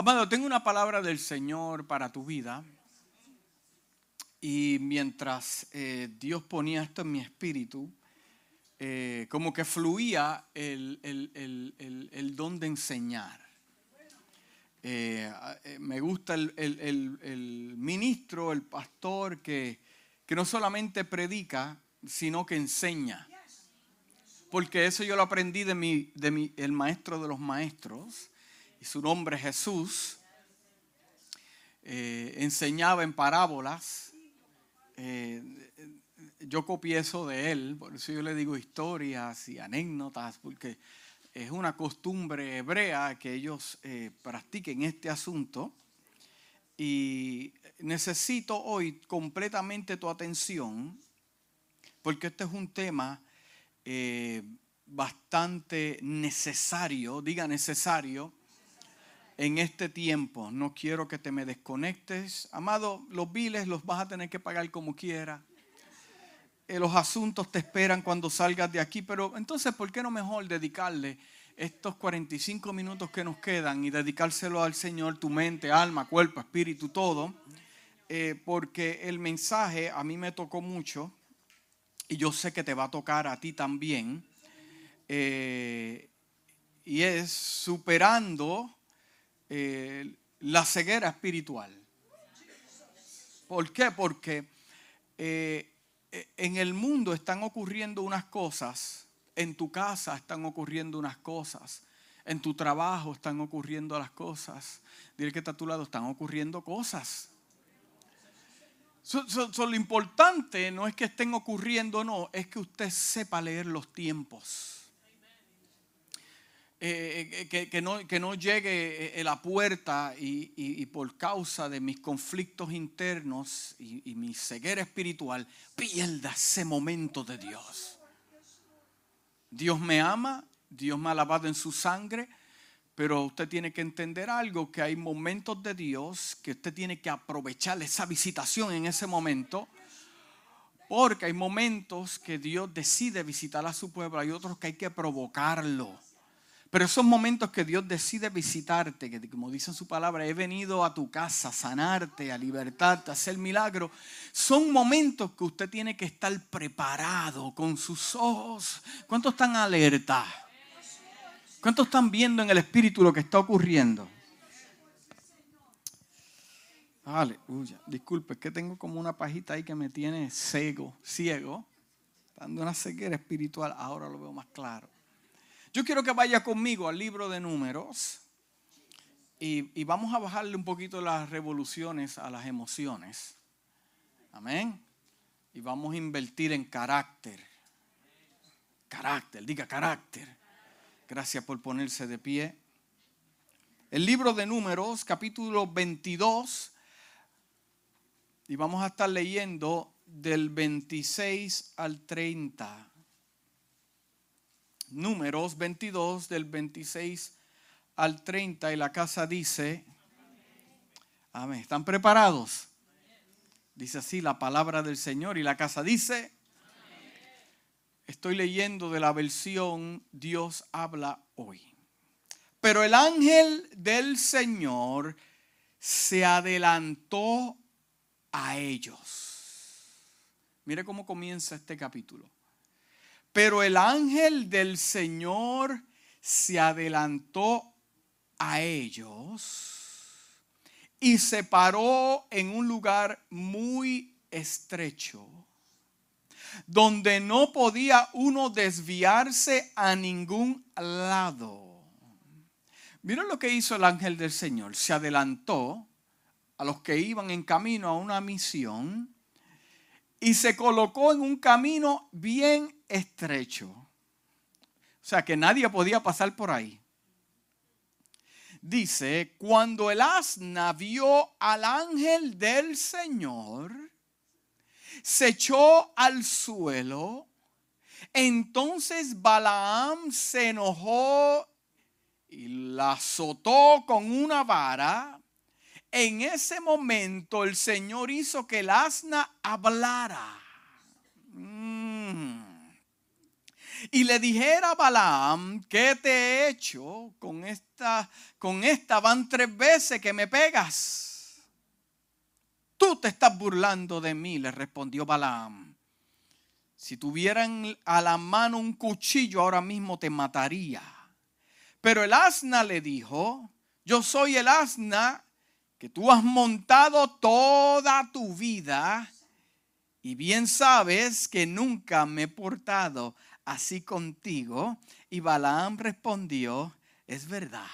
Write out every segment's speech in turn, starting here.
Amado, tengo una palabra del Señor para tu vida. Y mientras eh, Dios ponía esto en mi espíritu, eh, como que fluía el, don de enseñar. Eh, me gusta el, ministro, el pastor que, no solamente predica, sino que enseña. Porque eso yo lo aprendí de, de mi, el maestro de los maestros y su nombre Jesús, eh, enseñaba en parábolas. Eh, yo copié eso de él, por eso yo le digo historias y anécdotas, porque es una costumbre hebrea que ellos eh, practiquen este asunto. Y necesito hoy completamente tu atención, porque este es un tema bastante necesario, diga necesario, en este tiempo. No quiero que te me desconectes. Amado, los biles los vas a tener que pagar como quiera. Eh, los asuntos te esperan cuando salgas de aquí, pero entonces, ¿por qué no mejor dedicarle estos 45 minutos que nos quedan y dedicárselo al Señor, tu mente, alma, cuerpo, espíritu, todo? Eh, porque el mensaje a mí me tocó mucho y yo sé que te va a tocar a ti también. Eh, y es superando eh, la ceguera espiritual. ¿Por qué? Porque eh, en el mundo están ocurriendo unas cosas, en tu casa están ocurriendo unas cosas, en tu trabajo están ocurriendo las cosas. Dile que está a tu lado, están ocurriendo cosas. lo importante no es que estén ocurriendo, no, es que usted sepa leer los tiempos. Eh, eh, que, no, que, no, llegue a eh, la puerta y, por causa de mis conflictos internos y, mi ceguera espiritual, pierda ese momento de Dios. Dios me ama, Dios me ha lavado en su sangre, pero usted tiene que entender algo, que hay momentos de Dios que usted tiene que aprovechar esa visitación en ese momento. Porque hay momentos que Dios decide visitar a su pueblo, hay otros que hay que provocarlo. Pero esos momentos que Dios decide visitarte, que como dice en su palabra, he venido a tu casa a sanarte, a libertarte, a hacer milagro, son momentos que usted tiene que estar preparado con sus ojos. ¿Cuántos están alerta? ¿Cuántos están viendo en el espíritu lo que está ocurriendo? Aleluya. Disculpe, es que tengo como una pajita ahí que me tiene ciego, ciego, dando una ceguera espiritual. Ahora lo veo más claro. Yo quiero que vaya conmigo al libro de números y, vamos a bajarle un poquito las revoluciones a las emociones. Amén. Y vamos a invertir en carácter. Carácter, diga carácter. Gracias por ponerse de pie. El libro de números, capítulo 22. Y vamos a estar leyendo del 26 al 30. Números 22 del 26 al 30 y la casa dice, amén, ¿están preparados? Dice así la palabra del Señor y la casa dice, estoy leyendo de la versión Dios habla hoy. Pero el ángel del Señor se adelantó a ellos. Mire cómo comienza este capítulo. Pero el ángel del Señor se adelantó a ellos y se paró en un lugar muy estrecho, donde no podía uno desviarse a ningún lado. Miren lo que hizo el ángel del Señor. Se adelantó a los que iban en camino a una misión y se colocó en un camino bien estrecho. O sea que nadie podía pasar por ahí. Dice, cuando el asna vio al ángel del Señor, se echó al suelo. Entonces Balaam se enojó y la azotó con una vara en ese momento el Señor hizo que el asna hablara. Mm. Y le dijera a Balaam, ¿qué te he hecho? Con esta, con esta van tres veces que me pegas. Tú te estás burlando de mí, le respondió Balaam. Si tuvieran a la mano un cuchillo ahora mismo te mataría. Pero el asna le dijo, yo soy el asna que tú has montado toda tu vida y bien sabes que nunca me he portado así contigo. Y Balaam respondió, es verdad.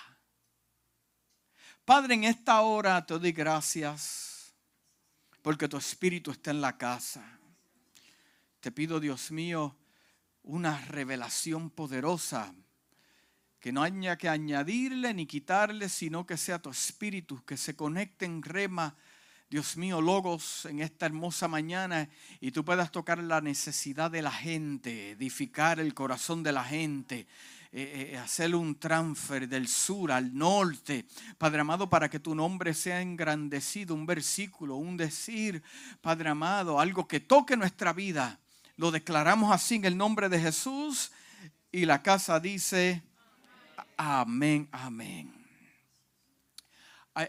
Padre, en esta hora te doy gracias porque tu espíritu está en la casa. Te pido, Dios mío, una revelación poderosa que no haya que añadirle ni quitarle, sino que sea tu espíritu que se conecte en rema Dios mío, logos en esta hermosa mañana y tú puedas tocar la necesidad de la gente, edificar el corazón de la gente, eh, eh, hacer un transfer del sur al norte, Padre amado, para que tu nombre sea engrandecido, un versículo, un decir, Padre amado, algo que toque nuestra vida. Lo declaramos así en el nombre de Jesús y la casa dice, amén, amén.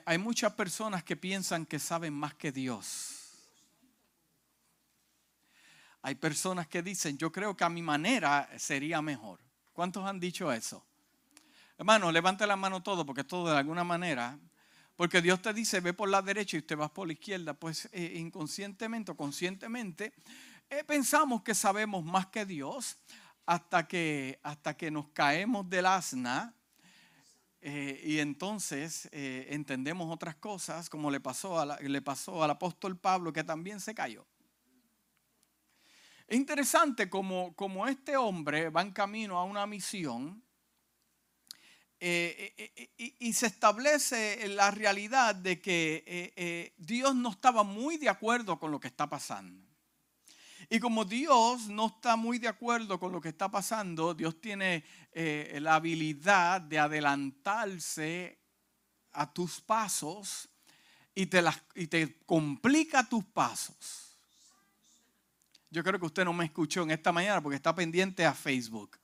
Hay, muchas personas que piensan que saben más que Dios. Hay personas que dicen, yo creo que a mi manera sería mejor. ¿Cuántos han dicho eso? Hermano, levante la mano todo, porque todo de alguna manera, porque Dios te dice, ve por la derecha y usted va por la izquierda, pues eh, inconscientemente o conscientemente eh, pensamos que sabemos más que Dios hasta que, hasta que nos caemos del asna eh, y entonces eh, entendemos otras cosas, como le pasó, le pasó al apóstol Pablo, que también se cayó. Es interesante como, como este hombre va en camino a una misión eh, y, se establece la realidad de que Dios no estaba muy de acuerdo con lo que está pasando. Y como Dios no está muy de acuerdo con lo que está pasando, Dios tiene eh, la habilidad de adelantarse a tus pasos y te, y te complica tus pasos. Yo creo que usted no me escuchó en esta mañana porque está pendiente a Facebook.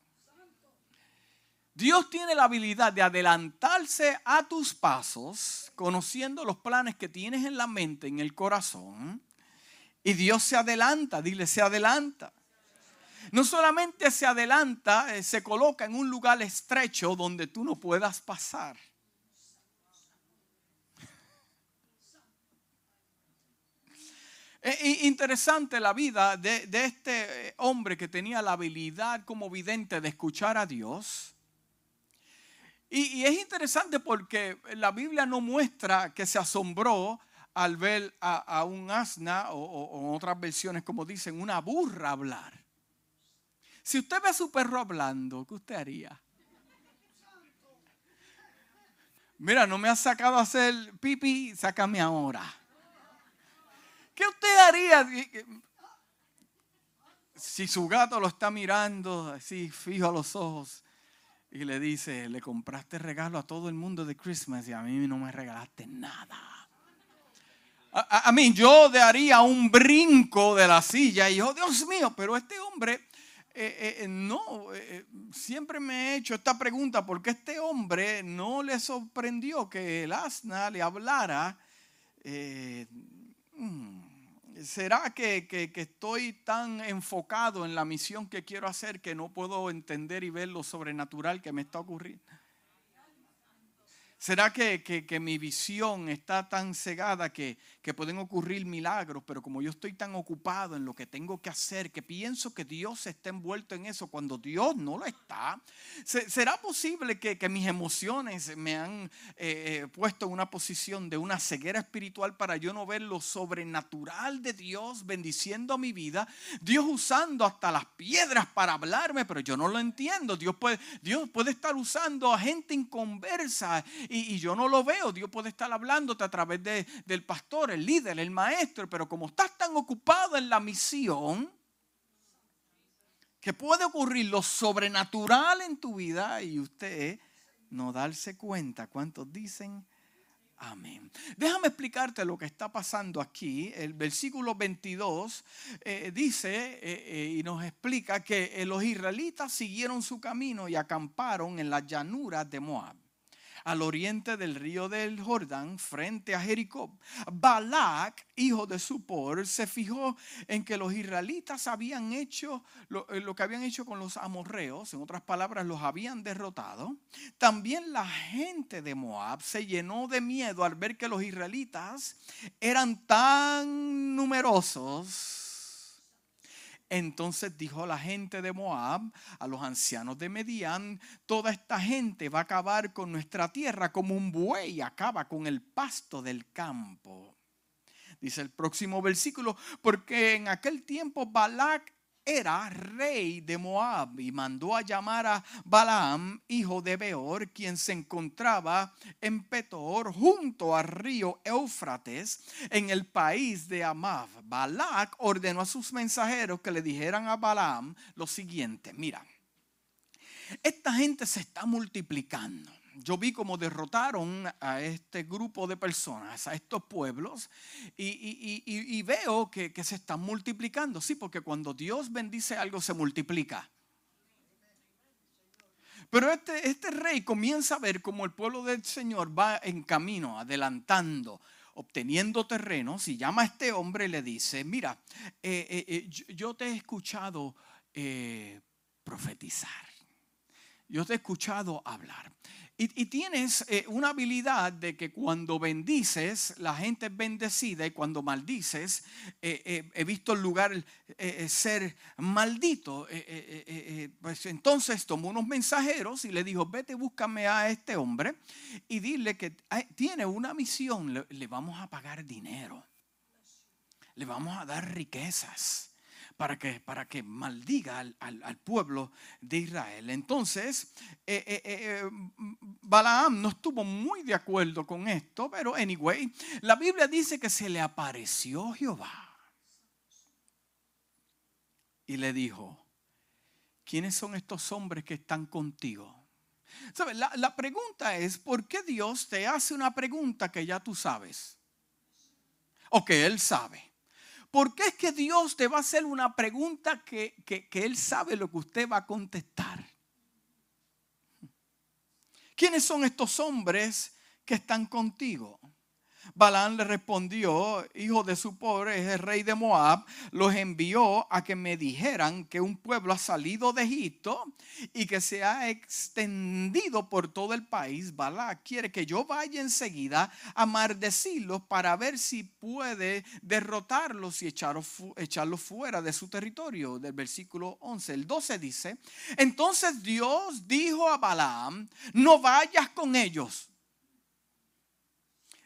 Dios tiene la habilidad de adelantarse a tus pasos, conociendo los planes que tienes en la mente, en el corazón, y Dios se adelanta, dile, se adelanta. No solamente se adelanta, eh, se coloca en un lugar estrecho donde tú no puedas pasar. Es interesante la vida de, este eh, hombre que tenía la habilidad como vidente de escuchar a Dios. Y, y, es interesante porque la Biblia no muestra que se asombró al ver a, un asna o, en otras versiones como dicen, una burra hablar. Si usted ve a su perro hablando, ¿qué usted haría? Mira, no me has sacado a hacer pipi, sácame ahora. ¿Qué usted haría si su gato lo está mirando así fijo a los ojos y le dice, le compraste regalo a todo el mundo de Christmas y a mí no me regalaste nada? A, mí, yo daría un brinco de la silla y yo, Dios mío, pero este hombre eh, eh, no, eh, siempre me he hecho esta pregunta, ¿por qué este hombre no le sorprendió que el asna le hablara? Mm, ¿Será que, que, estoy tan enfocado en la misión que quiero hacer que no puedo entender y ver lo sobrenatural que me está ocurriendo? ¿Será que, mi visión está tan cegada que, que, pueden ocurrir milagros, pero como yo estoy tan ocupado en lo que tengo que hacer, que pienso que Dios está envuelto en eso cuando Dios no lo está? ¿Será posible que, mis emociones me han eh, eh, puesto en una posición de una ceguera espiritual para yo no ver lo sobrenatural de Dios bendiciendo mi vida? Dios usando hasta las piedras para hablarme, pero yo no lo entiendo. Dios puede, Dios puede estar usando a gente inconversa y, yo no lo veo. Dios puede estar hablándote a través de, del pastor, el líder, el maestro, pero como estás tan ocupado en la misión, que puede ocurrir lo sobrenatural en tu vida y usted no darse cuenta. ¿Cuántos dicen? Amén. Déjame explicarte lo que está pasando aquí. El versículo 22 eh, dice eh, y nos explica que los israelitas siguieron su camino y acamparon en las llanuras de Moab al oriente del río del Jordán, frente a Jericó. Balak, hijo de Supor, se fijó en que los israelitas habían hecho lo, eh, lo, que habían hecho con los amorreos, en otras palabras, los habían derrotado. También la gente de Moab se llenó de miedo al ver que los israelitas eran tan numerosos entonces dijo la gente de Moab a los ancianos de Medián, toda esta gente va a acabar con nuestra tierra como un buey acaba con el pasto del campo. Dice el próximo versículo, porque en aquel tiempo Balak era rey de Moab y mandó a llamar a Balaam, hijo de Beor, quien se encontraba en Petor, junto al río Éufrates, en el país de Amav. Balak ordenó a sus mensajeros que le dijeran a Balaam lo siguiente, mira, esta gente se está multiplicando yo vi cómo derrotaron a este grupo de personas, a estos pueblos, y, veo que, se están multiplicando. Sí, porque cuando Dios bendice algo se multiplica. Pero este, este rey comienza a ver cómo el pueblo del Señor va en camino, adelantando, obteniendo terrenos, y llama a este hombre y le dice, mira, eh, eh, eh, yo te he escuchado profetizar. Yo te he escuchado hablar. Y, tienes eh, una habilidad de que cuando bendices, la gente es bendecida y cuando maldices, eh, eh, he visto el lugar ser maldito. pues entonces tomó unos mensajeros y le dijo, vete, búscame a este hombre y dile que tiene una misión, le vamos a pagar dinero, le vamos a dar riquezas para que, para que maldiga al, pueblo de Israel. Entonces, eh, eh, eh, Balaam no estuvo muy de acuerdo con esto, pero anyway, la Biblia dice que se le apareció Jehová y le dijo, ¿quiénes son estos hombres que están contigo? La, la pregunta es, ¿por qué Dios te hace una pregunta que ya tú sabes? O que Él sabe. ¿Por qué es que Dios te va a hacer una pregunta que, Él sabe lo que usted va a contestar? ¿Quiénes son estos hombres que están contigo? Balán le respondió, hijo de su pobre, es el rey de Moab, los envió a que me dijeran que un pueblo ha salido de Egipto y que se ha extendido por todo el país. Balá quiere que yo vaya enseguida a maldecirlos para ver si puede derrotarlos y echarlos, fuera de su territorio. Del versículo 11. El 12 dice, entonces Dios dijo a Balaam, no vayas con ellos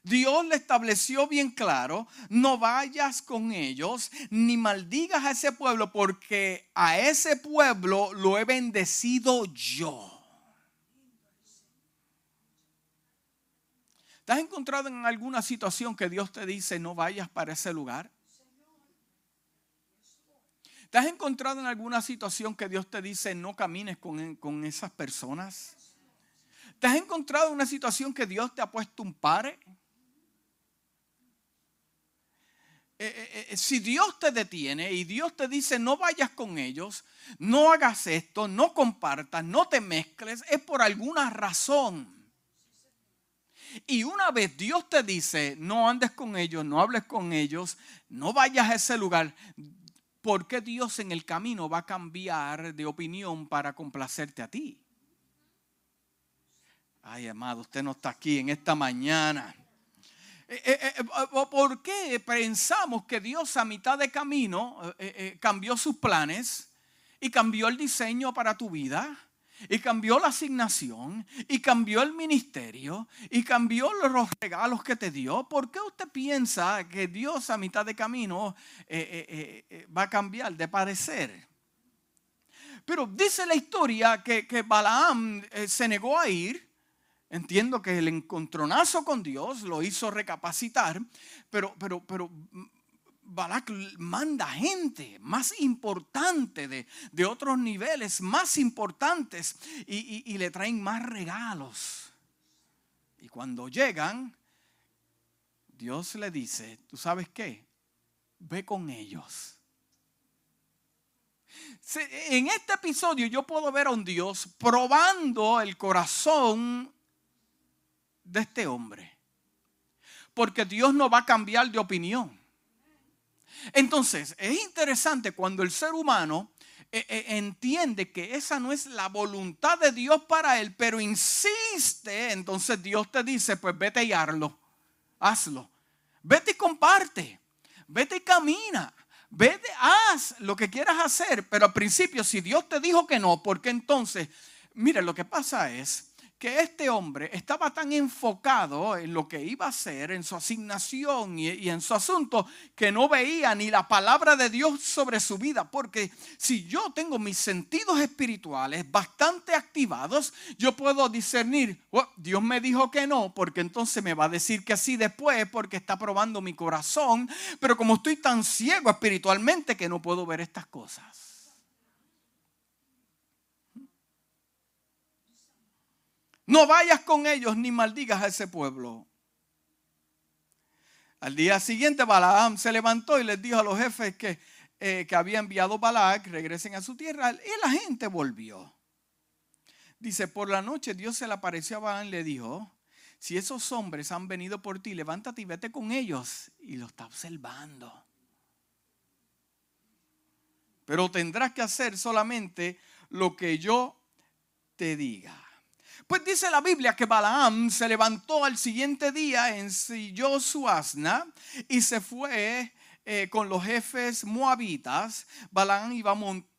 Dios le estableció bien claro, no vayas con ellos ni maldigas a ese pueblo porque a ese pueblo lo he bendecido yo. ¿Te has encontrado en alguna situación que Dios te dice no vayas para ese lugar? ¿Te has encontrado en alguna situación que Dios te dice no camines con, con esas personas? ¿Te has encontrado en una situación que Dios te ha puesto un pare? Eh, eh, eh, si Dios te detiene y Dios te dice no vayas con ellos, no hagas esto, no compartas, no te mezcles, es por alguna razón. Y una vez Dios te dice no andes con ellos, no hables con ellos, no vayas a ese lugar, ¿por qué Dios en el camino va a cambiar de opinión para complacerte a ti? Ay, amado, usted no está aquí en esta mañana. Eh, eh, eh, ¿Por qué pensamos que Dios a mitad de camino cambió sus planes y cambió el diseño para tu vida? Y cambió la asignación, y cambió el ministerio, y cambió los regalos que te dio. ¿Por qué usted piensa que Dios a mitad de camino va a cambiar de parecer? Pero dice la historia que, que Balaam se negó a ir Entiendo que el encontronazo con Dios lo hizo recapacitar, pero, pero, pero Balak manda gente más importante de, otros niveles, más importantes, y, y le traen más regalos. Y cuando llegan, Dios le dice, ¿tú sabes qué? Ve con ellos. En este episodio yo puedo ver a un Dios probando el corazón de este hombre. Porque Dios no va a cambiar de opinión. Entonces, es interesante cuando el ser humano eh, eh, entiende que esa no es la voluntad de Dios para él, pero insiste, entonces Dios te dice, pues vete y hazlo, hazlo. Vete y comparte, vete y camina, vete, haz lo que quieras hacer, pero al principio si Dios te dijo que no, porque entonces, mire, lo que pasa es que este hombre estaba tan enfocado en lo que iba a hacer, en su asignación y, en su asunto, que no veía ni la palabra de Dios sobre su vida. Porque si yo tengo mis sentidos espirituales bastante activados, yo puedo discernir, oh, Dios me dijo que no, porque entonces me va a decir que sí después, porque está probando mi corazón. Pero como estoy tan ciego espiritualmente que no puedo ver estas cosas. No vayas con ellos ni maldigas a ese pueblo. Al día siguiente Balaam se levantó y les dijo a los jefes que, eh, que había enviado Balac, regresen a su tierra. Y la gente volvió. Dice, por la noche Dios se le apareció a Balaam y le dijo, si esos hombres han venido por ti, levántate y vete con ellos. Y lo está observando. Pero tendrás que hacer solamente lo que yo te diga. Pues dice la Biblia que Balaam se levantó al siguiente día, ensilló su asna y se fue eh, con los jefes moabitas. Balaam iba montado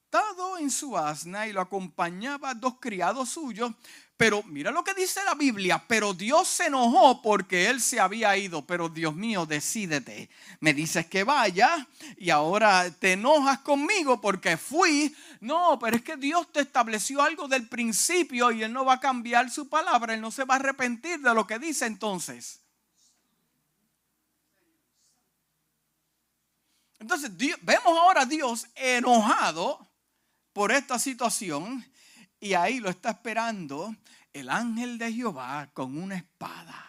en su asna y lo acompañaba dos criados suyos pero mira lo que dice la Biblia, pero Dios se enojó porque él se había ido, pero Dios mío, decídete. Me dices que vaya y ahora te enojas conmigo porque fui. No, pero es que Dios te estableció algo del principio y él no va a cambiar su palabra, él no se va a arrepentir de lo que dice entonces. Entonces vemos ahora a Dios enojado por esta situación y ahí lo está esperando el ángel de Jehová con una espada.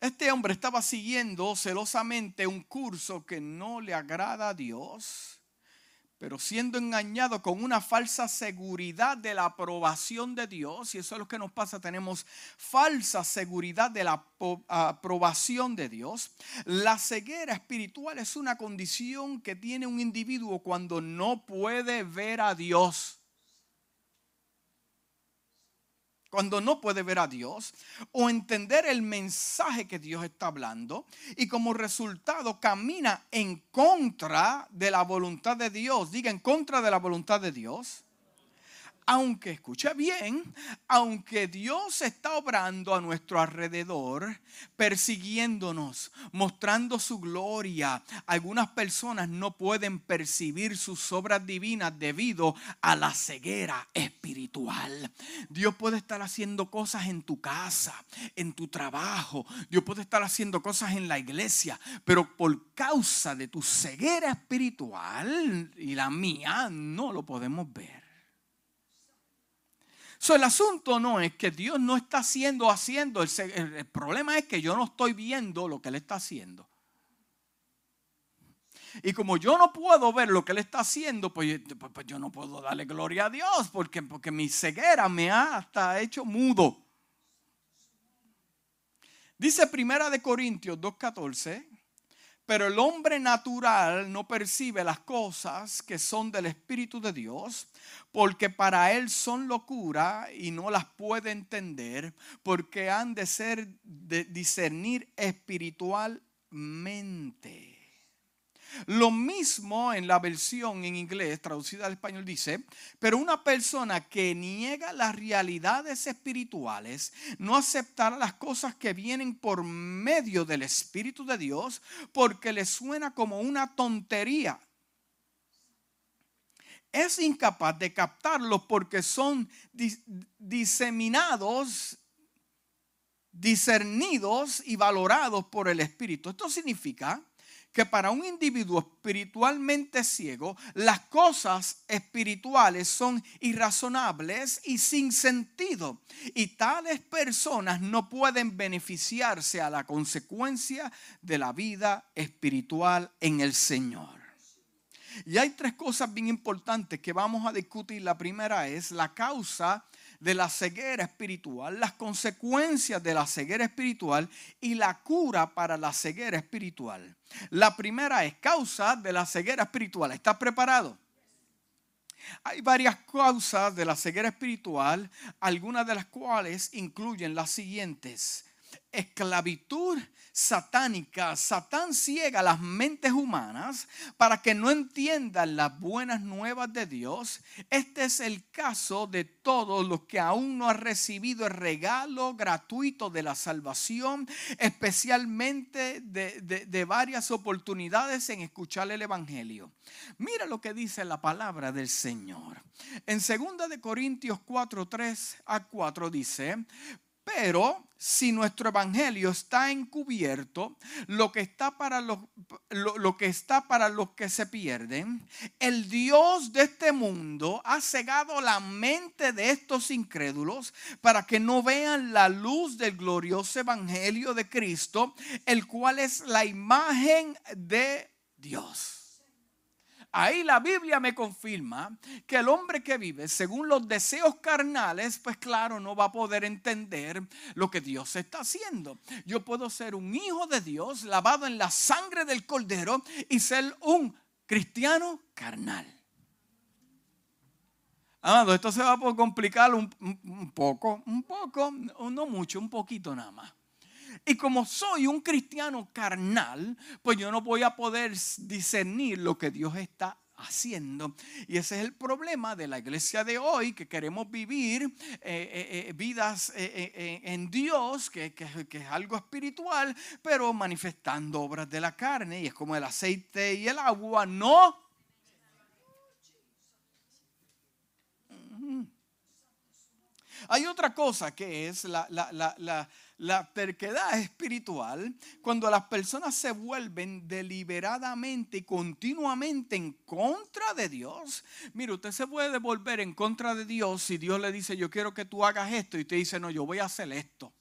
Este hombre estaba siguiendo celosamente un curso que no le agrada a Dios pero siendo engañado con una falsa seguridad de la aprobación de Dios, y eso es lo que nos pasa, tenemos falsa seguridad de la aprobación de Dios. La ceguera espiritual es una condición que tiene un individuo cuando no puede ver a Dios. Cuando no puede ver a Dios o entender el mensaje que Dios está hablando y como resultado camina en contra de la voluntad de Dios, diga en contra de la voluntad de Dios aunque escuche bien, aunque Dios está obrando a nuestro alrededor, persiguiéndonos, mostrando su gloria, algunas personas no pueden percibir sus obras divinas debido a la ceguera espiritual. Dios puede estar haciendo cosas en tu casa, en tu trabajo, Dios puede estar haciendo cosas en la iglesia, pero por causa de tu ceguera espiritual y la mía, no lo podemos ver. So, el asunto no es que Dios no está haciendo, haciendo. El, problema es que yo no estoy viendo lo que Él está haciendo. Y como yo no puedo ver lo que Él está haciendo, pues, pues, pues, yo no puedo darle gloria a Dios porque, porque mi ceguera me ha hasta hecho mudo. Dice Primera de Corintios 2.14, pero el hombre natural no percibe las cosas que son del Espíritu de Dios, porque para él son locura y no las puede entender, porque han de ser de discernir espiritualmente. Lo mismo en la versión en inglés traducida al español dice, pero una persona que niega las realidades espirituales no aceptará las cosas que vienen por medio del Espíritu de Dios porque le suena como una tontería. Es incapaz de captarlos porque son diseminados discernidos y valorados por el Espíritu. Esto significa que para un individuo espiritualmente ciego, las cosas espirituales son irrazonables y sin sentido. Y tales personas no pueden beneficiarse a la consecuencia de la vida espiritual en el Señor. Y hay tres cosas bien importantes que vamos a discutir. La primera es la causa de la ceguera espiritual, las consecuencias de la ceguera espiritual y la cura para la ceguera espiritual. La primera es causa de la ceguera espiritual. ¿Estás preparado? Hay varias causas de la ceguera espiritual, algunas de las cuales incluyen las siguientes. Esclavitud satánica. Satán ciega las mentes humanas para que no entiendan las buenas nuevas de Dios. Este es el caso de todos los que aún no han recibido el regalo gratuito de la salvación, especialmente de, de varias oportunidades en escuchar el Evangelio. Mira lo que dice la palabra del Señor. En 2 de Corintios 4, 3 a 4 dice, pero si nuestro evangelio está encubierto, lo que está para los lo, que está para los que se pierden, el Dios de este mundo ha cegado la mente de estos incrédulos para que no vean la luz del glorioso evangelio de Cristo, el cual es la imagen de Dios. Ahí la Biblia me confirma que el hombre que vive según los deseos carnales, pues claro, no va a poder entender lo que Dios está haciendo. Yo puedo ser un hijo de Dios lavado en la sangre del cordero y ser un cristiano carnal. Amado, esto se va a complicar un, un poco, un poco, no mucho, un poquito nada más. Y como soy un cristiano carnal, pues yo no voy a poder discernir lo que Dios está haciendo. Y ese es el problema de la iglesia de hoy, que queremos vivir eh, eh, eh, vidas en Dios, que, que, es algo espiritual, pero manifestando obras de la carne. Y es como el aceite y el agua, no. Hay otra cosa que es la, la, la la terquedad espiritual cuando las personas se vuelven deliberadamente y continuamente en contra de Dios. Mire, usted se puede volver en contra de Dios si Dios le dice, yo quiero que tú hagas esto y te dice, no, yo voy a hacer esto.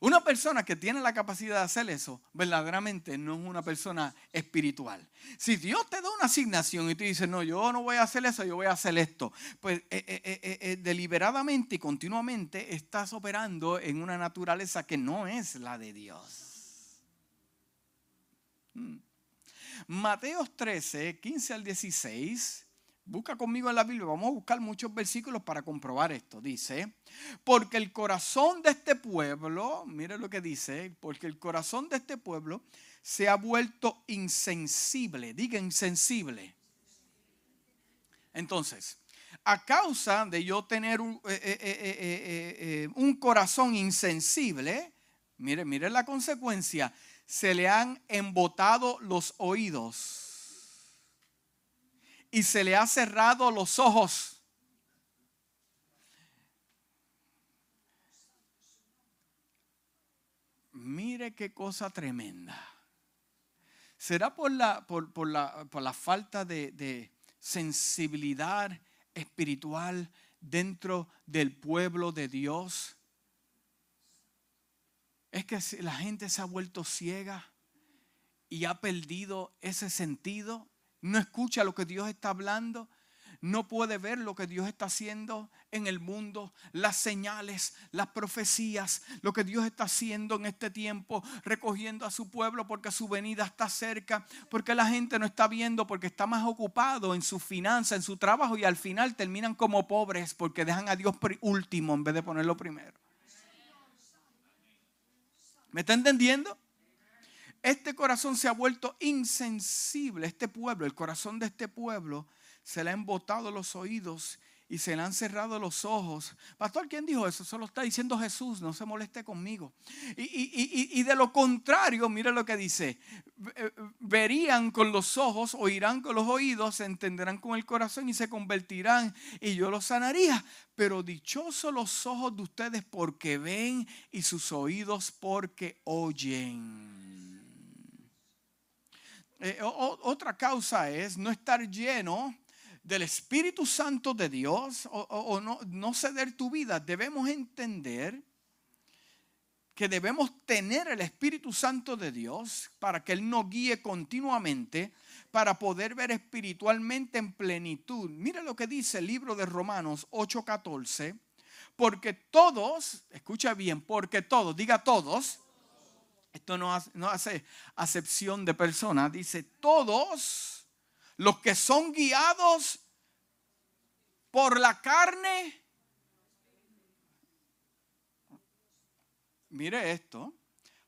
Una persona que tiene la capacidad de hacer eso, verdaderamente no es una persona espiritual. Si Dios te da una asignación y te dice, no, yo no voy a hacer eso, yo voy a hacer esto, pues eh, eh, eh, deliberadamente y continuamente estás operando en una naturaleza que no es la de Dios. Mateos 13, 15 al 16 Busca conmigo en la Biblia, vamos a buscar muchos versículos para comprobar esto. Dice, porque el corazón de este pueblo, mire lo que dice, porque el corazón de este pueblo se ha vuelto insensible, diga insensible. Entonces, a causa de yo tener un, eh, eh, eh, un corazón insensible, mire, mire la consecuencia, se le han embotado los oídos y se le ha cerrado los ojos. Mire qué cosa tremenda. ¿Será por la, por, la, falta de, de sensibilidad espiritual dentro del pueblo de Dios? Es que la gente se ha vuelto ciega y ha perdido ese sentido no escucha lo que Dios está hablando, no puede ver lo que Dios está haciendo en el mundo, las señales, las profecías, lo que Dios está haciendo en este tiempo, recogiendo a su pueblo porque su venida está cerca, porque la gente no está viendo, porque está más ocupado en su finanza, en su trabajo y al final terminan como pobres porque dejan a Dios último en vez de ponerlo primero. ¿Me está entendiendo? Este corazón se ha vuelto insensible. Este pueblo, el corazón de este pueblo, se le han embotado los oídos y se le han cerrado los ojos. Pastor, ¿quién dijo eso? Eso lo está diciendo Jesús, no se moleste conmigo. Y, de lo contrario, mire lo que dice, verían con los ojos, oirán con los oídos, se entenderán con el corazón y se convertirán y yo los sanaría. Pero dichosos los ojos de ustedes porque ven y sus oídos porque oyen. Eh, otra causa es no estar lleno del Espíritu Santo de Dios o, no, no ceder tu vida. Debemos entender que debemos tener el Espíritu Santo de Dios para que Él nos guíe continuamente para poder ver espiritualmente en plenitud. Mira lo que dice el libro de Romanos 8:14. Porque todos, escucha bien, porque todos, diga todos, esto no hace, no hace acepción de personas, dice todos los que son guiados por la carne, mire esto,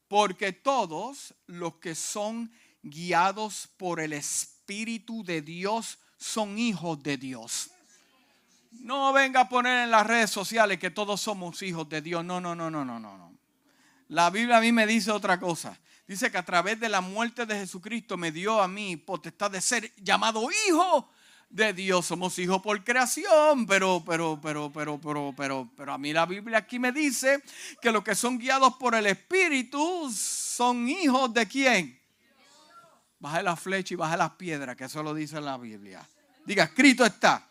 porque todos los que son guiados por el Espíritu de Dios son hijos de Dios. No venga a poner en las redes sociales que todos somos hijos de Dios. No, no, no, no, no, no. La Biblia a mí me dice otra cosa. Dice que a través de la muerte de Jesucristo me dio a mí potestad de ser llamado hijo de Dios. Somos hijos por creación, pero, pero, pero, pero, pero, pero, pero a mí la Biblia aquí me dice que los que son guiados por el Espíritu son hijos de quién. Baje la flecha y baje las piedras, que eso lo dice la Biblia. Diga, escrito está.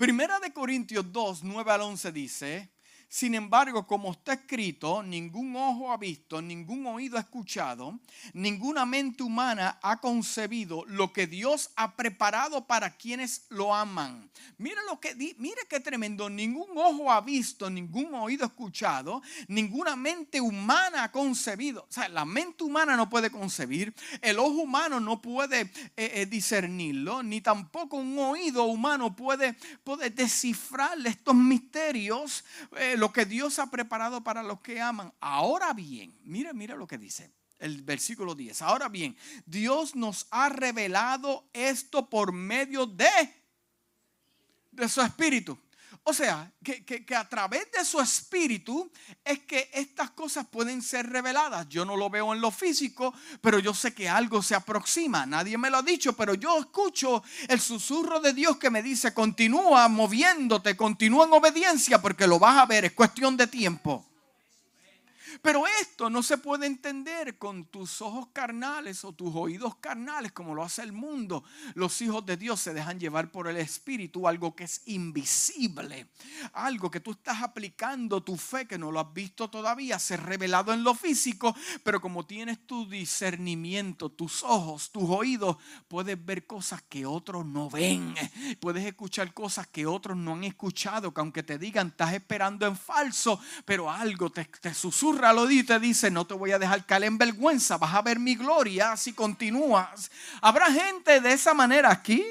Primera de Corintios 2, 9 al 11 dice, sin embargo, como está escrito, ningún ojo ha visto, ningún oído ha escuchado, ninguna mente humana ha concebido lo que Dios ha preparado para quienes lo aman. Mire lo que mire qué tremendo, ningún ojo ha visto, ningún oído ha escuchado, ninguna mente humana ha concebido. O sea, la mente humana no puede concebir, el ojo humano no puede eh, eh, discernirlo, ni tampoco un oído humano puede, puede descifrar estos misterios. Eh, lo que Dios ha preparado para los que aman. Ahora bien, mira, mira lo que dice el versículo 10. Ahora bien, Dios nos ha revelado esto por medio de, de su espíritu. O sea, que, a través de su espíritu es que estas cosas pueden ser reveladas. Yo no lo veo en lo físico, pero yo sé que algo se aproxima. Nadie me lo ha dicho, pero yo escucho el susurro de Dios que me dice, continúa moviéndote, continúa en obediencia, porque lo vas a ver, es cuestión de tiempo. Pero esto no se puede entender con tus ojos carnales o tus oídos carnales como lo hace el mundo. Los hijos de Dios se dejan llevar por el Espíritu, algo que es invisible, algo que tú estás aplicando tu fe que no lo has visto todavía, se ha revelado en lo físico, pero como tienes tu discernimiento, tus ojos, tus oídos, puedes ver cosas que otros no ven, puedes escuchar cosas que otros no han escuchado, que aunque te digan estás esperando en falso, pero algo te, te susurra lo y te dice, no te voy a dejar caer en vergüenza, vas a ver mi gloria si continúas. ¿Habrá gente de esa manera aquí?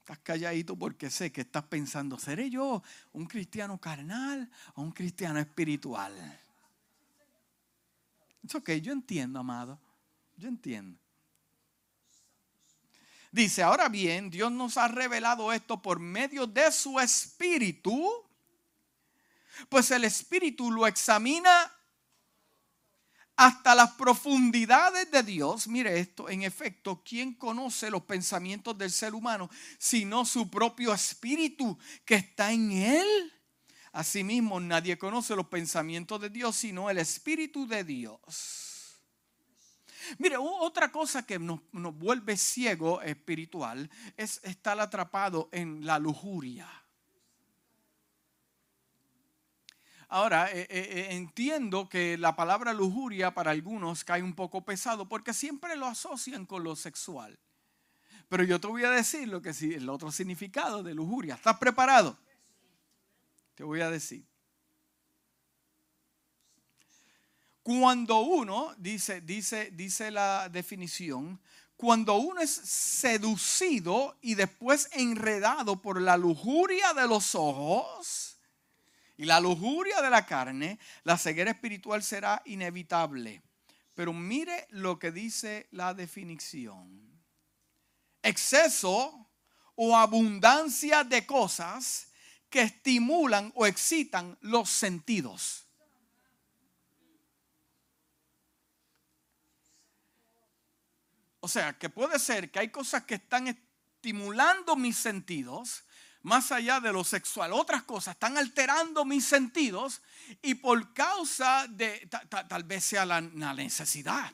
Estás calladito porque sé que estás pensando, ¿seré yo un cristiano carnal o un cristiano espiritual? Es ok, yo entiendo, amado. Yo entiendo. Dice, ahora bien, Dios nos ha revelado esto por medio de su espíritu pues el Espíritu lo examina hasta las profundidades de Dios. Mire esto, en efecto, ¿quién conoce los pensamientos del ser humano sino su propio Espíritu que está en él? Asimismo, nadie conoce los pensamientos de Dios sino el Espíritu de Dios. Mire, otra cosa que nos, nos vuelve ciego espiritual es estar atrapado en la lujuria. Ahora, eh, eh, eh, entiendo que la palabra lujuria para algunos cae un poco pesado porque siempre lo asocian con lo sexual. Pero yo te voy a decir lo que el otro significado de lujuria. ¿Estás preparado? Te voy a decir. Cuando uno, dice, dice, dice la definición, cuando uno es seducido y después enredado por la lujuria de los ojos, y la lujuria de la carne, la ceguera espiritual será inevitable. Pero mire lo que dice la definición. Exceso o abundancia de cosas que estimulan o excitan los sentidos. O sea, que puede ser que hay cosas que están estimulando mis sentidos, más allá de lo sexual, otras cosas están alterando mis sentidos y por causa de, tal vez sea la, necesidad,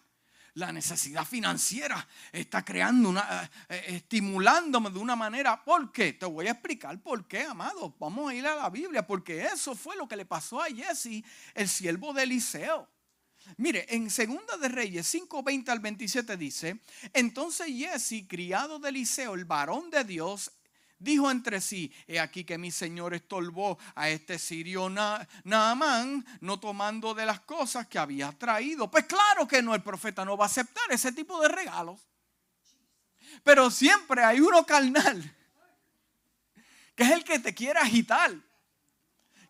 la necesidad financiera está creando una, eh, eh, estimulándome de una manera. ¿Por qué? Te voy a explicar por qué, amado. Vamos a ir a la Biblia, porque eso fue lo que le pasó a Jesse, el siervo de Eliseo. Mire, en Segunda de Reyes 5:20 al 27 dice, entonces Jesse, criado de Eliseo, el varón de Dios, dijo entre sí, he aquí que mi señor estorbó a este sirio Naamán, no tomando de las cosas que había traído. Pues claro que no, el profeta no va a aceptar ese tipo de regalos. Pero siempre hay uno carnal, que es el que te quiere agitar,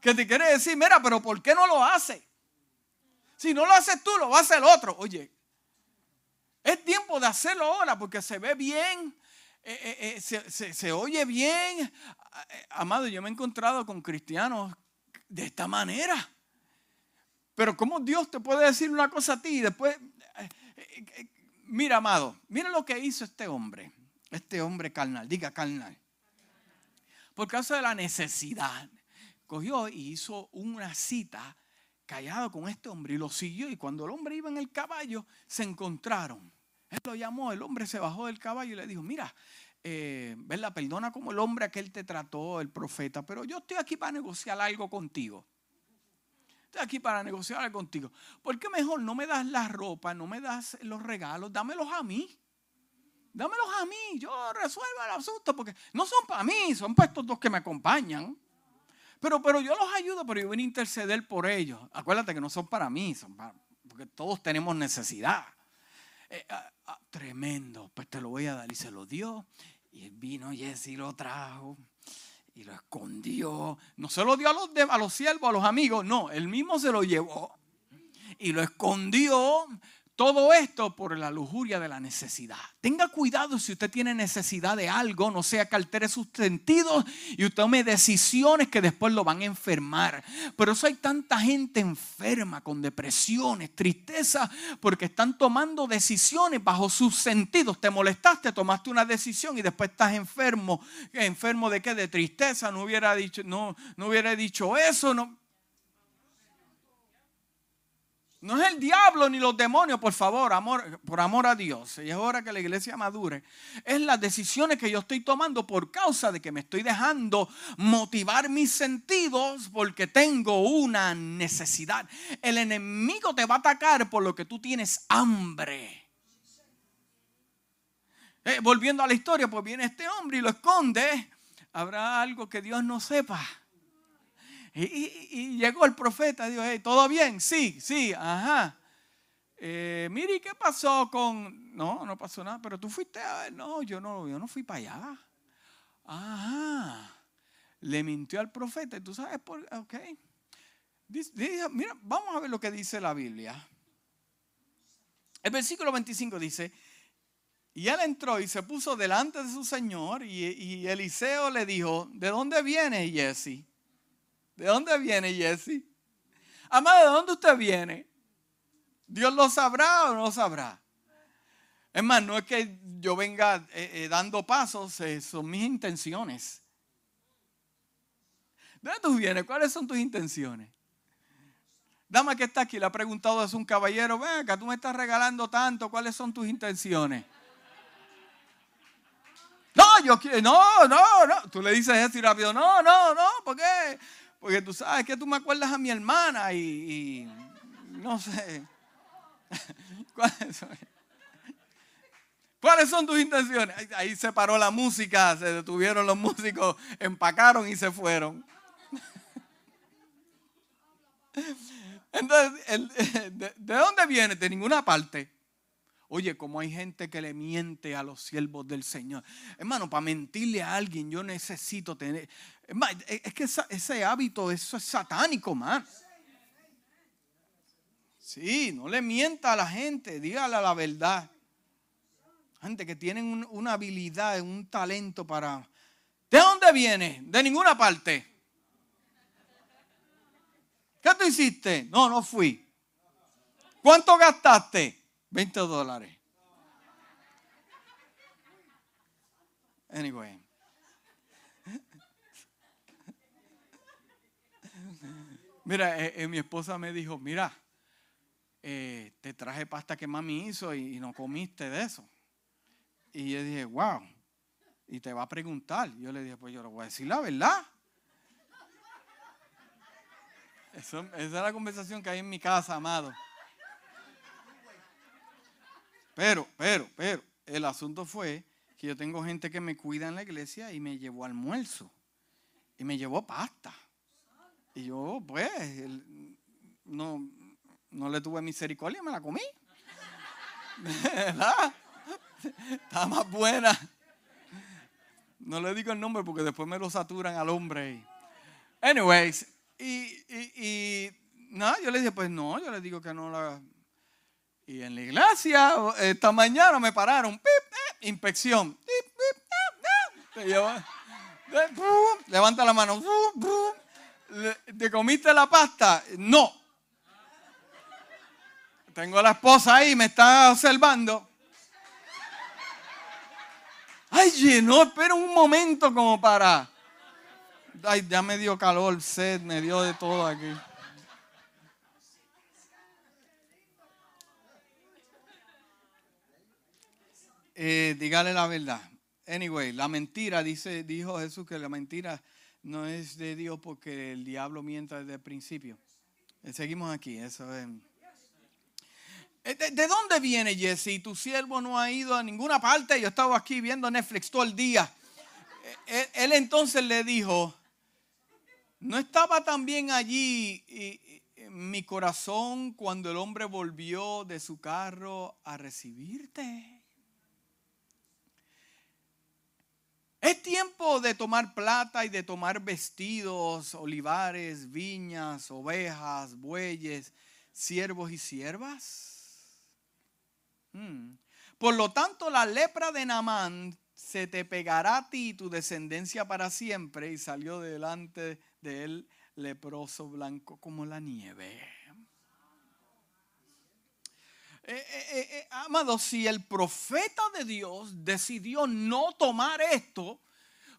que te quiere decir, mira, pero ¿por qué no lo hace? Si no lo haces tú, lo va a hacer otro. Oye, es tiempo de hacerlo ahora porque se ve bien, eh, eh, eh, se, oye bien. Amado, yo me he encontrado con cristianos de esta manera. Pero ¿cómo Dios te puede decir una cosa a ti y después... mira, amado, mira lo que hizo este hombre. Este hombre carnal, diga carnal. Por causa de la necesidad, cogió y hizo una cita callado con este hombre y lo siguió. Y cuando el hombre iba en el caballo, se encontraron. Él lo llamó, el hombre se bajó del caballo y le dijo, mira, eh, ¿verdad? Perdona como el hombre que él te trató, el profeta, pero yo estoy aquí para negociar algo contigo. Estoy aquí para negociar algo contigo. ¿Por qué mejor no me das la ropa, no me das los regalos, dámelos a mí? Dámelos a mí, yo resuelvo el asunto, porque no son para mí, son para estos dos que me acompañan. Pero, pero yo los ayudo, pero yo voy a interceder por ellos. Acuérdate que no son para mí, son para, porque todos tenemos necesidad. Eh, ah, ah, tremendo, pues te lo voy a dar. Y se lo dio. Y vino Jesse lo trajo y lo escondió. No se lo dio a los, a los siervos, a los amigos, no, él mismo se lo llevó y lo escondió todo esto por la lujuria de la necesidad. Tenga cuidado si usted tiene necesidad de algo, no sea que altere sus sentidos y usted tome decisiones que después lo van a enfermar. Pero eso hay tanta gente enferma con depresiones, tristeza, porque están tomando decisiones bajo sus sentidos. Te molestaste, tomaste una decisión y después estás enfermo. ¿Enfermo de qué? De tristeza. No hubiera dicho, no, no hubiera dicho eso. No, no es el diablo ni los demonios, por favor, amor, por amor a Dios. Y es hora que la iglesia madure. Es las decisiones que yo estoy tomando por causa de que me estoy dejando motivar mis sentidos porque tengo una necesidad. El enemigo te va a atacar por lo que tú tienes hambre. Eh, volviendo a la historia, pues viene este hombre y lo esconde. Habrá algo que Dios no sepa. Y, llegó el profeta dijo, ¿todo bien? Sí, sí, ajá. Eh, mire, ¿qué pasó con...? No, no pasó nada, pero tú fuiste a ver. No, yo no, yo no fui para allá. Ajá. Le mintió al profeta. ¿Y tú sabes por Ok. mira, vamos a ver lo que dice la Biblia. El versículo 25 dice, y él entró y se puso delante de su señor y, y Eliseo le dijo, ¿de dónde viene Jesse? ¿De dónde viene Jesse? Amado, ¿de dónde usted viene? ¿Dios lo sabrá o no sabrá? Es más, no es que yo venga eh, eh, dando pasos, eh, son mis intenciones. ¿De dónde tú vienes? ¿Cuáles son tus intenciones? Dama que está aquí le ha preguntado a un caballero, venga, tú me estás regalando tanto, ¿cuáles son tus intenciones? No, yo quiero, no, no, no. Tú le dices y rápido, no, no, no, ¿por qué? Porque tú sabes que tú me acuerdas a mi hermana y, no sé. ¿Cuáles son? tus intenciones? Ahí se paró la música, se detuvieron los músicos, empacaron y se fueron. Entonces, ¿de dónde viene? De ninguna parte. Oye, como hay gente que le miente a los siervos del Señor. Hermano, para mentirle a alguien yo necesito tener... Es que ese hábito, eso es satánico, man. Sí, no le mienta a la gente, dígale la verdad. Gente que tienen una habilidad, un talento para... ¿De dónde viene? De ninguna parte. ¿Qué tú hiciste? No, no fui. ¿Cuánto gastaste? 20 dólares. Anyway. Mira, eh, eh, mi esposa me dijo, mira, eh, te traje pasta que mami hizo y, no comiste de eso. Y yo dije, wow. Y te va a preguntar. Yo le dije, pues yo le voy a decir la verdad. esa es la conversación que hay en mi casa, amado. Pero, pero, pero, el asunto fue que yo tengo gente que me cuida en la iglesia y me llevó almuerzo. Y me llevó pasta. Y yo, pues, no, no le tuve misericordia, me la comí. ¿Verdad? Está más buena. No le digo el nombre porque después me lo saturan al hombre. Anyways, y, y, nada, yo le dije, pues no, yo le digo que no la... Y en la iglesia, esta mañana me pararon, pip, eh, inspección. Pip, levanta la mano. ¿Te comiste la pasta? No. Tengo a la esposa ahí, me está observando. Ay, no, espera un momento como para... Ay, ya me dio calor, sed, me dio de todo aquí. Eh, dígale la verdad. Anyway, la mentira, dice, dijo Jesús que la mentira no es de Dios porque el diablo mienta desde el principio. Eh, seguimos aquí, eso es. Eh, ¿De, dónde viene Jesse? Tu siervo no ha ido a ninguna parte. Yo estaba aquí viendo Netflix todo el día. Eh, él, entonces le dijo, ¿no estaba también allí mi corazón cuando el hombre volvió de su carro a recibirte? Es tiempo de tomar plata y de tomar vestidos, olivares, viñas, ovejas, bueyes, siervos y siervas. Hmm. Por lo tanto, la lepra de Naamán se te pegará a ti y tu descendencia para siempre. Y salió delante de él leproso blanco como la nieve. Eh, eh, eh, amado, si el profeta de Dios decidió no tomar esto,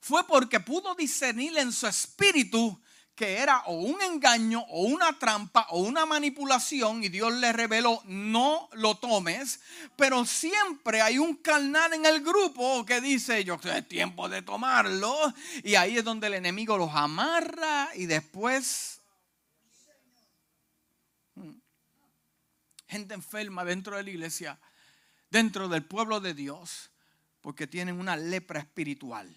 fue porque pudo discernir en su espíritu que era o un engaño o una trampa o una manipulación y Dios le reveló no lo tomes, pero siempre hay un carnal en el grupo que dice yo es tiempo de tomarlo y ahí es donde el enemigo los amarra y después gente enferma dentro de la iglesia, dentro del pueblo de Dios, porque tienen una lepra espiritual.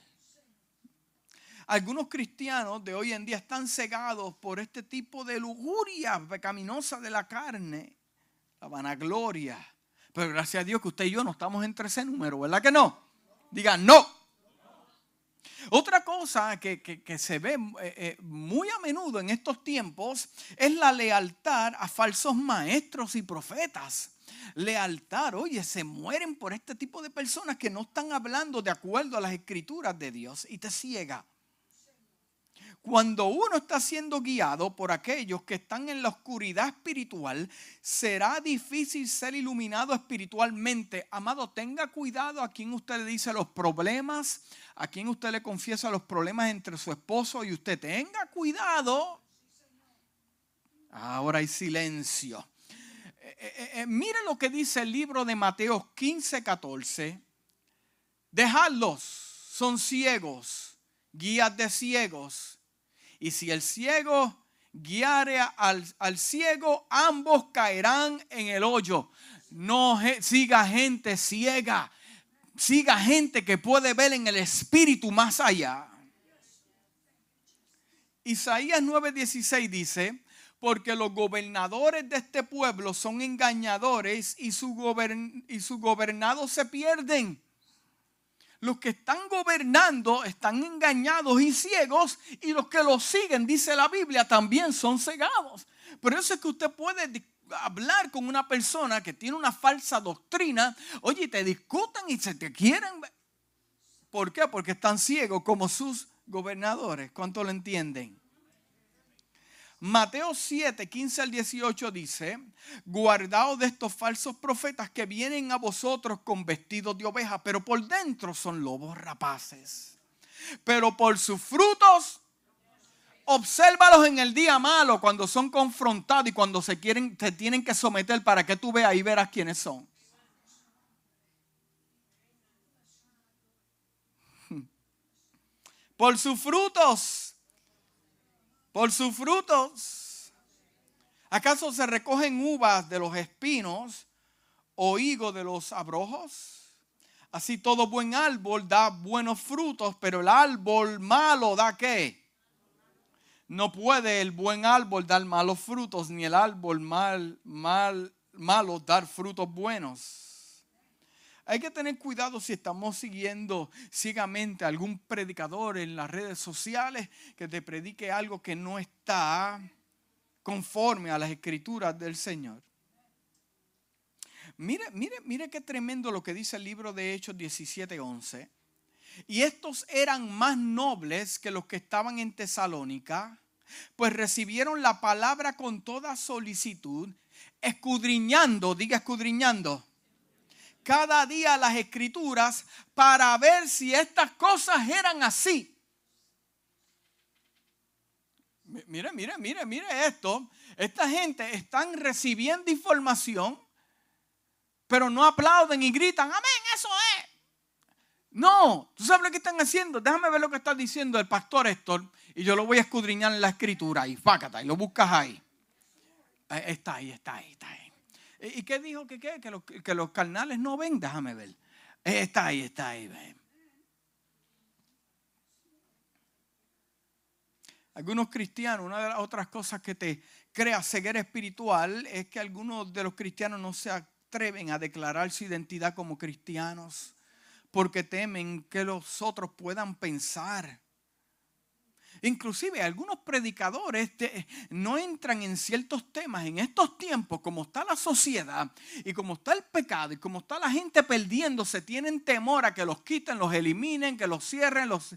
Algunos cristianos de hoy en día están cegados por este tipo de lujuria pecaminosa de la carne, la vanagloria. Pero gracias a Dios que usted y yo no estamos entre ese número, ¿verdad que no? Diga no. Otra cosa que, se ve eh, eh, muy a menudo en estos tiempos es la lealtad a falsos maestros y profetas. Lealtad, oye, se mueren por este tipo de personas que no están hablando de acuerdo a las escrituras de Dios y te ciega. Cuando uno está siendo guiado por aquellos que están en la oscuridad espiritual, será difícil ser iluminado espiritualmente. Amado, tenga cuidado a quien usted le dice los problemas, a quien usted le confiesa los problemas entre su esposo y usted. Tenga cuidado. Ahora hay silencio. Eh, eh, eh, mire lo que dice el libro de Mateo 15, 14. Dejadlos, son ciegos, guías de ciegos y si el ciego guiare al, ciego, ambos caerán en el hoyo. No siga gente ciega, siga gente que puede ver en el espíritu más allá. Isaías 9:16 dice, porque los gobernadores de este pueblo son engañadores y su, y su gobernado se pierden los que están gobernando están engañados y ciegos y los que los siguen, dice la Biblia, también son cegados. Por eso es que usted puede hablar con una persona que tiene una falsa doctrina, oye, te discutan y se te quieren. ¿Por qué? Porque están ciegos como sus gobernadores. ¿Cuánto lo entienden? Mateo 7, 15 al 18 dice, guardaos de estos falsos profetas que vienen a vosotros con vestidos de oveja, pero por dentro son lobos rapaces. Pero por sus frutos Obsérvalos en el día malo cuando son confrontados y cuando se quieren, se tienen que someter para que tú veas y verás quiénes son. Por sus frutos. Por sus frutos. ¿Acaso se recogen uvas de los espinos o higos de los abrojos? Así todo buen árbol da buenos frutos, pero el árbol malo da qué? No puede el buen árbol dar malos frutos, ni el árbol mal, mal, malo dar frutos buenos. Hay que tener cuidado si estamos siguiendo ciegamente a algún predicador en las redes sociales que te predique algo que no está conforme a las escrituras del Señor. Mire, mire, mire qué tremendo lo que dice el libro de Hechos 17:11. Y estos eran más nobles que los que estaban en Tesalónica, pues recibieron la palabra con toda solicitud, escudriñando, diga escudriñando, cada día las escrituras para ver si estas cosas eran así. Mire, mire, mire, mire esto. Esta gente están recibiendo información, pero no aplauden y gritan, amén, eso es. No, ¿tú sabes lo que están haciendo? Déjame ver lo que está diciendo el pastor Héctor y yo lo voy a escudriñar en la escritura y fácata, y lo buscas ahí. Eh, está ahí, está ahí, está ahí. ¿Y qué dijo que qué? Que los, que los carnales no ven, déjame ver. Eh, está ahí, está ahí. Algunos cristianos, una de las otras cosas que te crea ceguera espiritual es que algunos de los cristianos no se atreven a declarar su identidad como cristianos porque temen que los otros puedan pensar Inclusive algunos predicadores no entran en ciertos temas en estos tiempos, como está la sociedad y como está el pecado y como está la gente perdiéndose, tienen temor a que los quiten, los eliminen, que los cierren, los...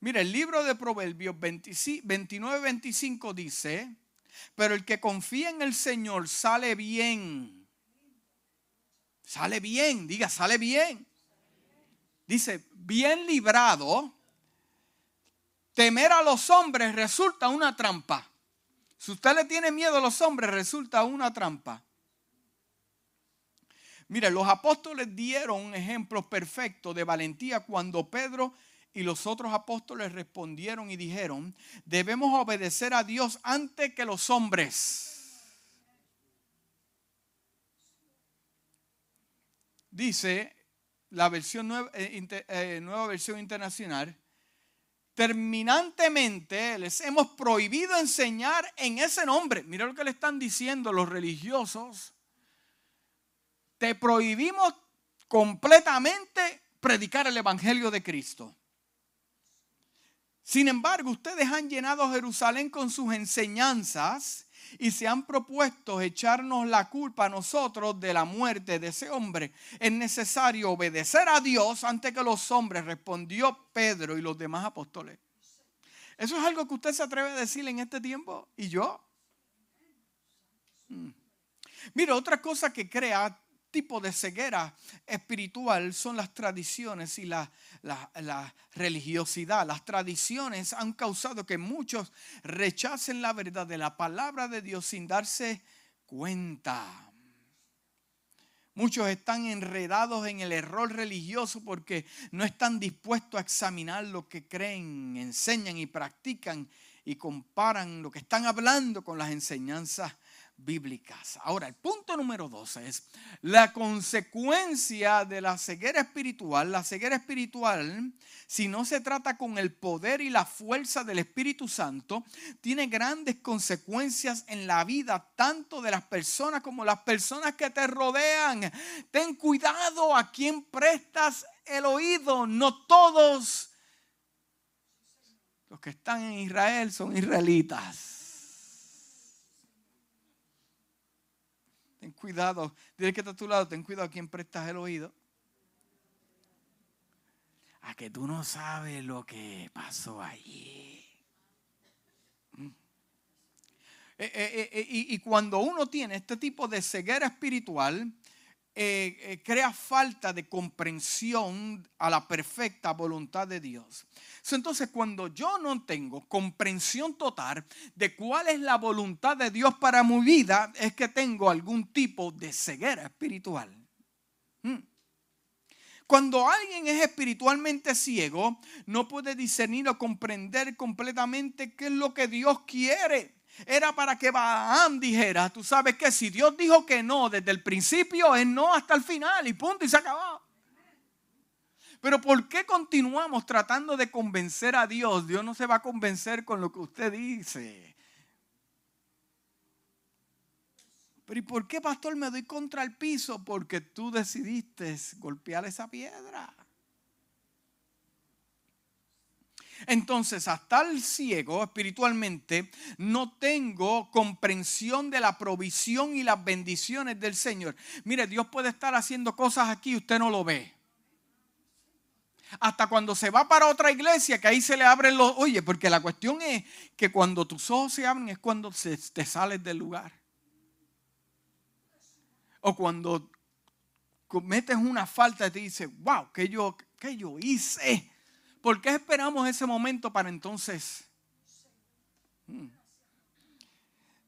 Mira, el libro de Proverbios 29-25 dice, pero el que confía en el Señor sale bien. Sale bien, diga, sale bien dice, bien librado, temer a los hombres resulta una trampa. Si usted le tiene miedo a los hombres, resulta una trampa. Mire, los apóstoles dieron un ejemplo perfecto de valentía cuando Pedro y los otros apóstoles respondieron y dijeron, debemos obedecer a Dios antes que los hombres. Dice la versión nueva, eh, eh, nueva versión internacional, terminantemente les hemos prohibido enseñar en ese nombre. Mira lo que le están diciendo los religiosos. Te prohibimos completamente predicar el Evangelio de Cristo. Sin embargo, ustedes han llenado Jerusalén con sus enseñanzas y se han propuesto echarnos la culpa a nosotros de la muerte de ese hombre. Es necesario obedecer a Dios antes que los hombres, respondió Pedro y los demás apóstoles. ¿Eso es algo que usted se atreve a decir en este tiempo? ¿Y yo? Hmm. Mira, otra cosa que crea tipo de ceguera espiritual son las tradiciones y la, religiosidad. Las tradiciones han causado que muchos rechacen la verdad de la palabra de Dios sin darse cuenta. Muchos están enredados en el error religioso porque no están dispuestos a examinar lo que creen, enseñan y practican y comparan lo que están hablando con las enseñanzas bíblicas. Ahora, el punto número dos es la consecuencia de la ceguera espiritual. La ceguera espiritual, si no se trata con el poder y la fuerza del Espíritu Santo, tiene grandes consecuencias en la vida tanto de las personas como las personas que te rodean. Ten cuidado a quien prestas el oído. No todos los que están en Israel son israelitas. Ten cuidado. Dile que está a tu lado, ten cuidado a quien prestas el oído. A que tú no sabes lo que pasó allí. Mm. Eh, eh, eh, y, y, cuando uno tiene este tipo de ceguera espiritual, eh, eh, crea falta de comprensión a la perfecta voluntad de Dios. Entonces, cuando yo no tengo comprensión total de cuál es la voluntad de Dios para mi vida, es que tengo algún tipo de ceguera espiritual. Hmm. Cuando alguien es espiritualmente ciego, no puede discernir o comprender completamente qué es lo que Dios quiere. Era para que Balaam dijera, tú sabes que si Dios dijo que no desde el principio, es no hasta el final y punto y se acabó. Pero ¿por qué continuamos tratando de convencer a Dios? Dios no se va a convencer con lo que usted dice. Pero ¿y por qué, pastor, me doy contra el piso? Porque tú decidiste golpear esa piedra. Entonces, hasta el ciego espiritualmente, no tengo comprensión de la provisión y las bendiciones del Señor. Mire, Dios puede estar haciendo cosas aquí y usted no lo ve. Hasta cuando se va para otra iglesia, que ahí se le abren los... Oye, porque la cuestión es que cuando tus ojos se abren es cuando te sales del lugar. O cuando cometes una falta y te dices, wow, ¿qué yo, qué yo hice? ¿Por qué esperamos ese momento para entonces? Hmm.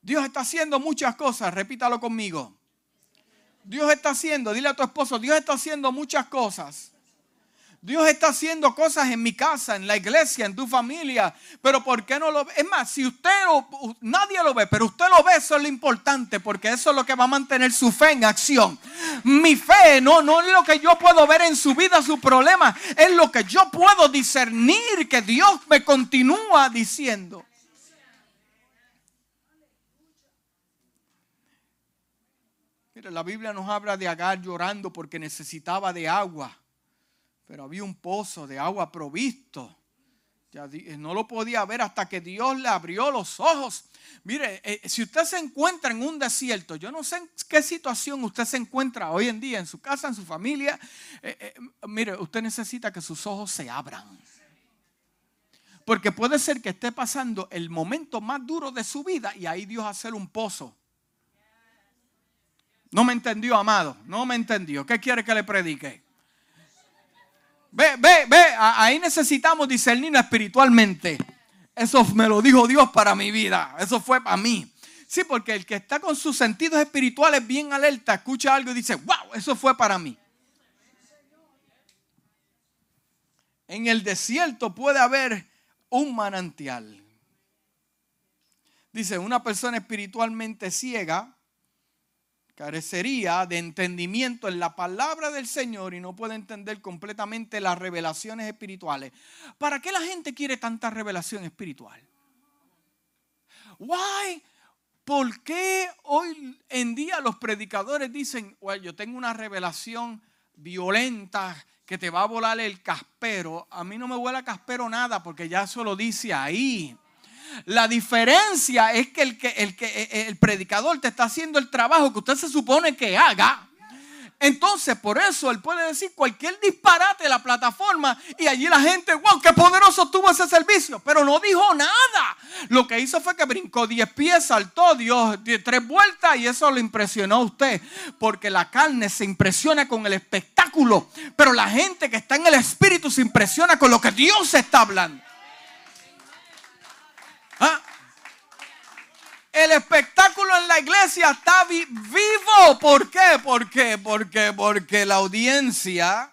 Dios está haciendo muchas cosas, repítalo conmigo. Dios está haciendo, dile a tu esposo, Dios está haciendo muchas cosas. Dios está haciendo cosas en mi casa, en la iglesia, en tu familia. Pero ¿por qué no lo ve? Es más, si usted lo, nadie lo ve, pero usted lo ve, eso es lo importante, porque eso es lo que va a mantener su fe en acción. Mi fe no, no es lo que yo puedo ver en su vida, su problema, es lo que yo puedo discernir que Dios me continúa diciendo. Mire, la Biblia nos habla de Agar llorando porque necesitaba de agua pero había un pozo de agua provisto. Ya eh, no lo podía ver hasta que Dios le abrió los ojos. Mire, eh, si usted se encuentra en un desierto, yo no sé en qué situación usted se encuentra hoy en día, en su casa, en su familia. Eh, mire, usted necesita que sus ojos se abran. Porque puede ser que esté pasando el momento más duro de su vida y ahí Dios hacer un pozo. No me entendió, amado. No me entendió. ¿Qué quiere que le predique? Ve, ve, ve, ahí necesitamos discernir espiritualmente. Eso me lo dijo Dios para mi vida. Eso fue para mí. Sí, porque el que está con sus sentidos espirituales bien alerta, escucha algo y dice, wow, eso fue para mí. En el desierto puede haber un manantial. Dice, una persona espiritualmente ciega carecería de entendimiento en la palabra del Señor y no puede entender completamente las revelaciones espirituales. ¿Para qué la gente quiere tanta revelación espiritual? Why? ¿Por qué hoy en día los predicadores dicen, well, yo tengo una revelación violenta que te va a volar el caspero? A mí no me vuela caspero nada porque ya eso lo dice ahí. La diferencia es que el, que, el, que eh, eh, el predicador te está haciendo el trabajo que usted se supone que haga. Entonces, por eso él puede decir cualquier disparate de la plataforma y allí la gente, wow, qué poderoso tuvo ese servicio, pero no dijo nada. Lo que hizo fue que brincó 10 pies, saltó, dio tres vueltas y eso lo impresionó a usted, porque la carne se impresiona con el espectáculo, pero la gente que está en el espíritu se impresiona con lo que Dios está hablando. El espectáculo en la iglesia está vivo. ¿Por qué? ¿Por qué? Porque, porque la audiencia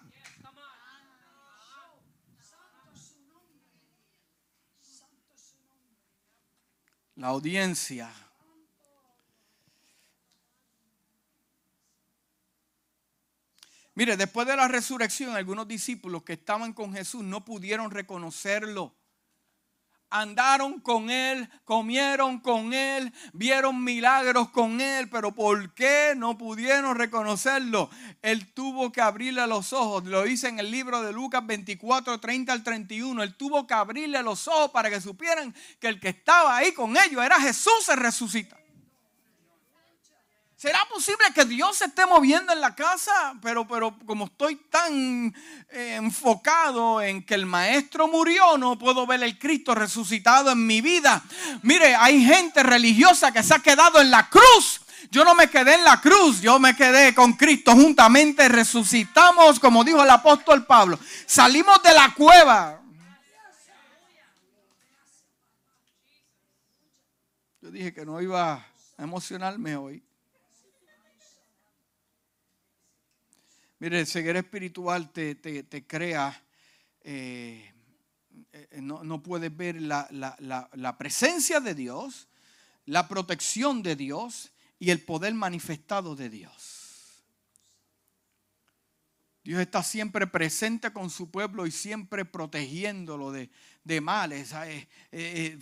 la audiencia Mire, después de la resurrección, algunos discípulos que estaban con Jesús no pudieron reconocerlo andaron con él, comieron con él, vieron milagros con él, pero ¿por qué no pudieron reconocerlo? Él tuvo que abrirle los ojos, lo dice en el libro de Lucas 24, 30 al 31, él tuvo que abrirle los ojos para que supieran que el que estaba ahí con ellos era Jesús se resucita. ¿Será posible que Dios se esté moviendo en la casa? Pero, pero como estoy tan eh, enfocado en que el maestro murió, no puedo ver el Cristo resucitado en mi vida. Mire, hay gente religiosa que se ha quedado en la cruz Yo no me quedé en la cruz, yo me quedé con Cristo juntamente, resucitamos, como dijo el apóstol Pablo. Salimos de la cueva. Yo dije que no iba a emocionarme hoy. Mire, ceguera espiritual te, te, crea, eh, eh, no, no, puedes ver la, la, la presencia de Dios, la protección de Dios y el poder manifestado de Dios. Dios está siempre presente con su pueblo y siempre protegiéndolo de, de males. Eh,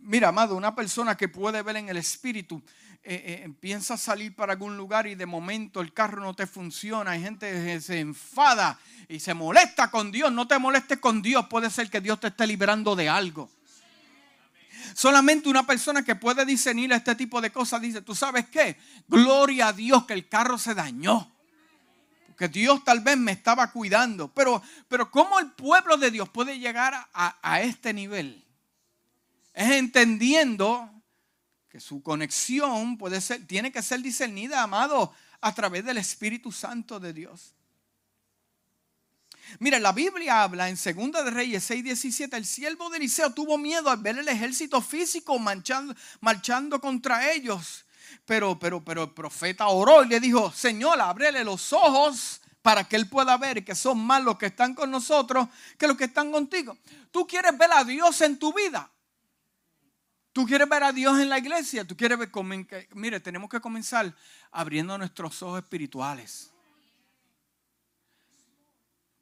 mira, amado, una persona que puede ver en el espíritu, eh, empieza a salir para algún lugar y de momento el carro no te funciona. Hay gente que se enfada y se molesta con Dios. No te molestes con Dios. Puede ser que Dios te esté liberando de algo. Solamente una persona que puede discernir este tipo de cosas dice, ¿tú sabes qué? Gloria a Dios que el carro se dañó. Porque Dios tal vez me estaba cuidando. Pero, pero ¿cómo el pueblo de Dios puede llegar a, a este nivel? Es entendiendo que su conexión puede ser, tiene que ser discernida, amado, a través del Espíritu Santo de Dios. Mira, la Biblia habla en 2 de Reyes 6:17, el siervo de Eliseo tuvo miedo al ver el ejército físico marchando, marchando contra ellos. Pero, pero, pero el profeta oró y le dijo, Señor, ábrele los ojos para que él pueda ver que son más los que están con nosotros que los que están contigo. Tú quieres ver a Dios en tu vida. Tú quieres ver a Dios en la iglesia. Tú quieres ver, mire, tenemos que comenzar abriendo nuestros ojos espirituales.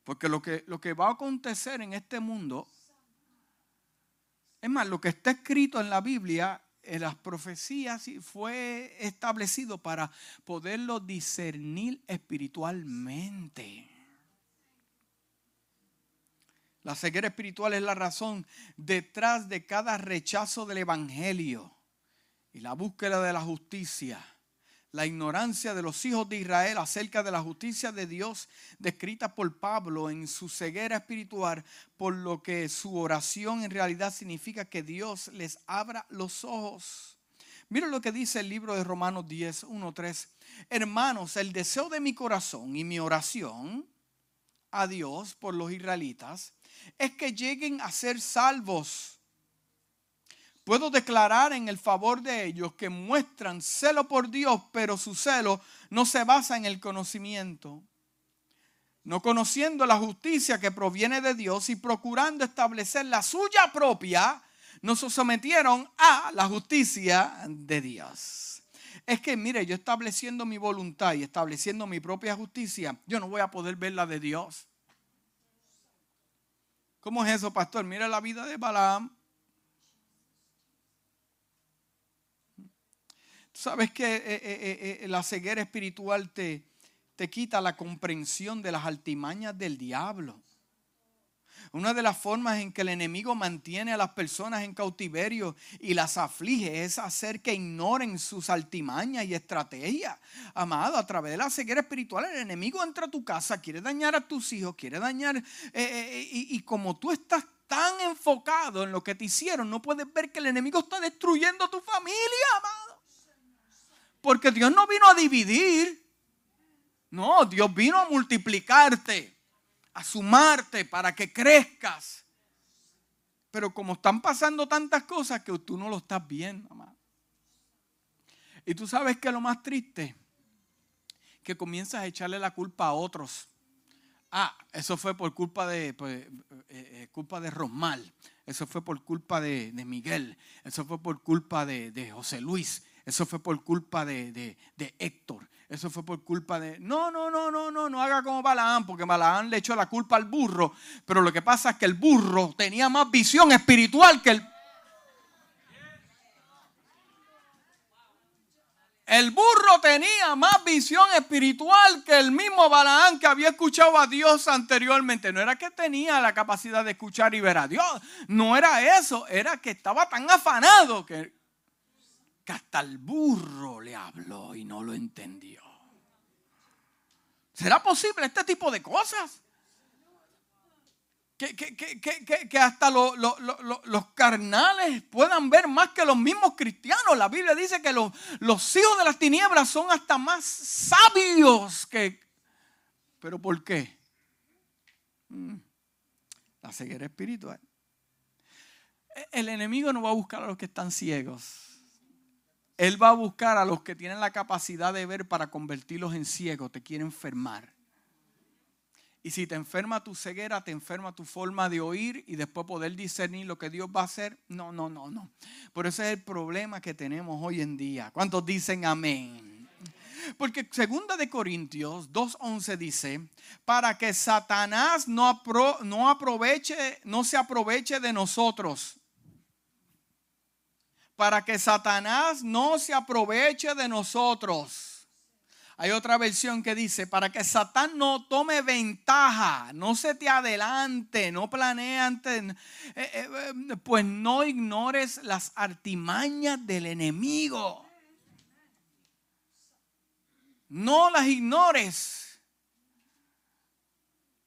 Porque lo que, lo que va a acontecer en este mundo, es más, lo que está escrito en la Biblia, en las profecías, fue establecido para poderlo discernir espiritualmente. La ceguera espiritual es la razón detrás de cada rechazo del Evangelio y la búsqueda de la justicia la ignorancia de los hijos de Israel acerca de la justicia de Dios descrita por Pablo en su ceguera espiritual, por lo que su oración en realidad significa que Dios les abra los ojos. Miren lo que dice el libro de Romanos 10, 1, 3. Hermanos, el deseo de mi corazón y mi oración a Dios por los israelitas es que lleguen a ser salvos Puedo declarar en el favor de ellos que muestran celo por Dios, pero su celo no se basa en el conocimiento. No conociendo la justicia que proviene de Dios y procurando establecer la suya propia, no se sometieron a la justicia de Dios. Es que, mire, yo estableciendo mi voluntad y estableciendo mi propia justicia, yo no voy a poder ver la de Dios. ¿Cómo es eso, pastor? Mira la vida de Balaam. Sabes que eh, eh, eh, la ceguera espiritual te, te quita la comprensión de las altimañas del diablo. Una de las formas en que el enemigo mantiene a las personas en cautiverio y las aflige es hacer que ignoren sus altimañas y estrategias. Amado, a través de la ceguera espiritual, el enemigo entra a tu casa, quiere dañar a tus hijos, quiere dañar. y, y como tú estás tan enfocado en lo que te hicieron, no puedes ver que el enemigo está destruyendo a tu familia, amado. Porque Dios no vino a dividir. No, Dios vino a multiplicarte, a sumarte para que crezcas. Pero como están pasando tantas cosas que tú no lo estás viendo, mamá. Y tú sabes que lo más triste, que comienzas a echarle la culpa a otros. Ah, eso fue por culpa de, pues, eh, eh, culpa de Rosmal. Eso fue por culpa de, Miguel. Eso fue por culpa de, de José Luis. Eso fue por culpa de, Héctor. Eso fue por culpa de... No, no, no, no, no, no haga como Balaán, porque Balaán le echó la culpa al burro. Pero lo que pasa es que el burro tenía más visión espiritual que el... El burro tenía más visión espiritual que el mismo Balaán que había escuchado a Dios anteriormente. No era que tenía la capacidad de escuchar y ver a Dios. No era eso. Era que estaba tan afanado que, que hasta el burro le habló y no lo entendió. ¿Será posible este tipo de cosas? que, hasta los carnales puedan ver más que los mismos cristianos. La Biblia dice que los, los hijos de las tinieblas son hasta más sabios que... ¿Pero por qué? Mm, la ceguera espiritual. E, el enemigo no va a buscar a los que están ciegos. Él va a buscar a los que tienen la capacidad de ver para convertirlos en ciegos. Te quiere enfermar. Y si te enferma tu ceguera, te enferma tu forma de oír y después poder discernir lo que Dios va a hacer. No, no, no, no. Por eso es el problema que tenemos hoy en día. ¿Cuántos dicen amén? Porque segunda de Corintios 2.11 dice, para que Satanás no aproveche, no se aproveche de nosotros. Para que Satanás no se aproveche de nosotros hay otra versión que dice, para que Satán no tome ventaja, no se te adelante, no planee antes, eh, eh, eh, pues no ignores las artimañas del enemigo. No las ignores.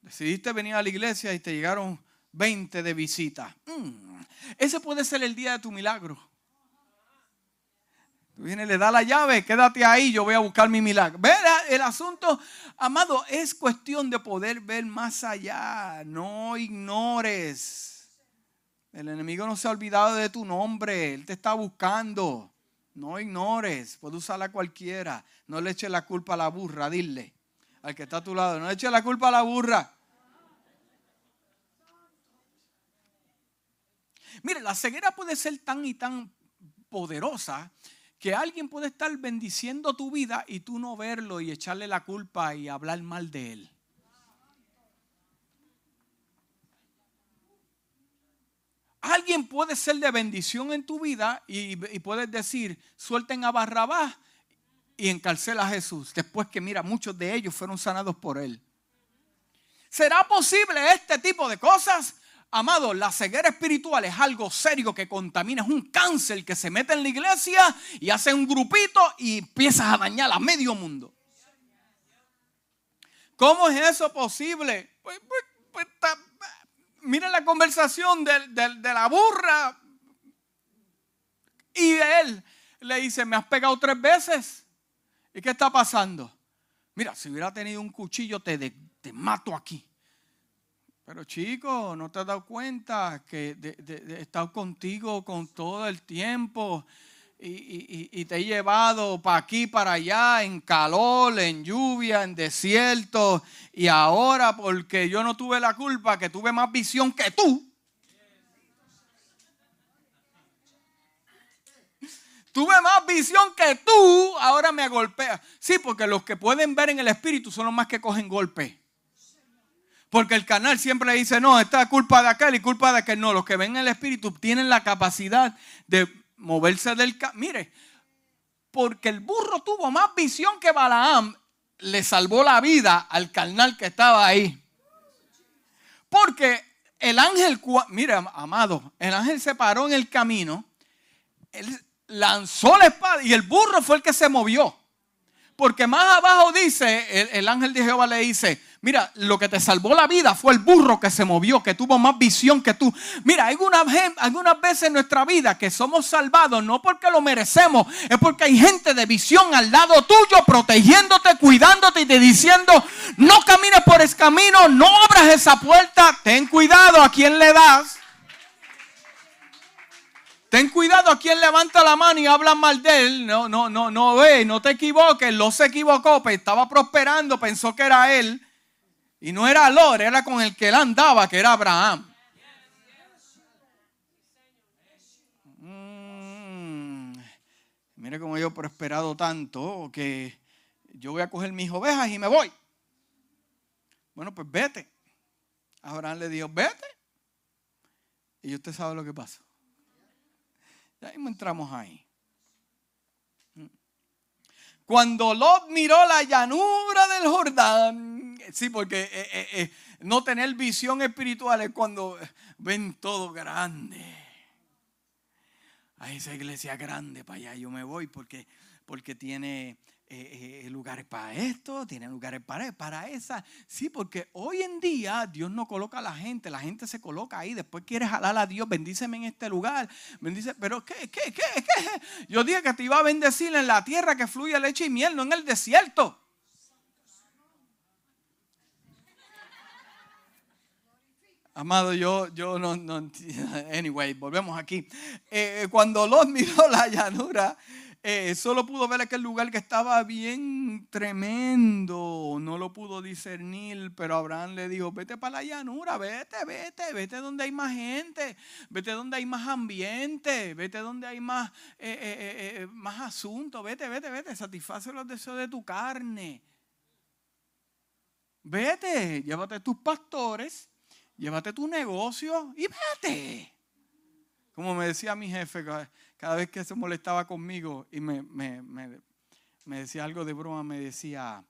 Decidiste venir a la iglesia y te llegaron 20 de visita. Mm, ese puede ser el día de tu milagro. Viene, le da la llave, quédate ahí, yo voy a buscar mi milagro. Ver, el asunto, amado, es cuestión de poder ver más allá. No ignores. El enemigo no se ha olvidado de tu nombre. Él te está buscando. No ignores. Puede usarla cualquiera. No le eche la culpa a la burra, dile. Al que está a tu lado. No le eche la culpa a la burra. Mire, la ceguera puede ser tan y tan poderosa que alguien puede estar bendiciendo tu vida y tú no verlo y echarle la culpa y hablar mal de él. Alguien puede ser de bendición en tu vida y, puedes decir, suelten a Barrabás y encarcela a Jesús. Después que mira, muchos de ellos fueron sanados por él. ¿Será posible este tipo de cosas? Amado, la ceguera espiritual es algo serio que contamina, es un cáncer que se mete en la iglesia y hace un grupito y empiezas a dañar a medio mundo. ¿Cómo es eso posible? Pues, pues, pues miren la conversación de, de la burra y él le dice, me has pegado tres veces. ¿Y qué está pasando? Mira, si hubiera tenido un cuchillo te mato aquí. Pero chico, ¿no te has dado cuenta que he estado contigo con todo el tiempo y, te he llevado para aquí, para allá, en calor, en lluvia, en desierto? Y ahora, porque yo no tuve la culpa, que tuve más visión que tú. Tuve más visión que tú, ahora me golpea. Sí, porque los que pueden ver en el espíritu son los más que cogen golpe. Porque el canal siempre dice, no, esta es culpa de aquel y culpa de aquel. No, los que ven el Espíritu tienen la capacidad de moverse del... Mire, porque el burro tuvo más visión que Balaam, le salvó la vida al carnal que estaba ahí. Porque el ángel, mire, amado, el ángel se paró en el camino, él lanzó la espada y el burro fue el que se movió. Porque más abajo dice, el, el ángel de Jehová le dice, Mira, lo que te salvó la vida fue el burro que se movió, que tuvo más visión que tú. Mira, hay algunas veces en nuestra vida que somos salvados no porque lo merecemos, es porque hay gente de visión al lado tuyo, protegiéndote, cuidándote y te diciendo, no camines por ese camino, no abras esa puerta, ten cuidado a quien le das. Ten cuidado a quien levanta la mano y habla mal de él. No, no, no, no ve, no te equivoques. Lo se equivocó, pues estaba prosperando, pensó que era él. Y no era Lor, era con el que él andaba, que era Abraham. Mm, mire cómo yo he prosperado tanto que yo voy a coger mis ovejas y me voy. Bueno, pues vete. Abraham le dijo, vete. Y usted sabe lo que pasó. Ya mismo entramos ahí. Cuando Lot miró la llanura del Jordán, sí, porque eh, eh, eh, no tener visión espiritual es cuando ven todo grande. A esa iglesia grande para allá yo me voy porque, porque tiene eh, eh, lugares para esto, tiene lugares para, para esa. Sí, porque hoy en día Dios no coloca a la gente, la gente se coloca ahí, después quiere jalar a Dios, bendíceme en este lugar, bendice, pero ¿qué, qué, qué, qué? Yo dije que te iba a bendecir en la tierra que fluye leche y miel, no en el desierto. Amado, yo, yo no, no, anyway, volvemos aquí. Eh, cuando Lot miró la llanura, eh, solo pudo ver aquel lugar que estaba bien tremendo, no lo pudo discernir, pero Abraham le dijo, vete para la llanura, vete, vete, vete donde hay más gente, vete donde hay más ambiente, vete donde hay más, eh, eh, más asuntos, vete, vete, vete, satisface los deseos de tu carne. Vete, llévate tus pastores, llévate tu negocio y vete. Como me decía mi jefe, cada vez que se molestaba conmigo y me, decía algo de broma, me decía,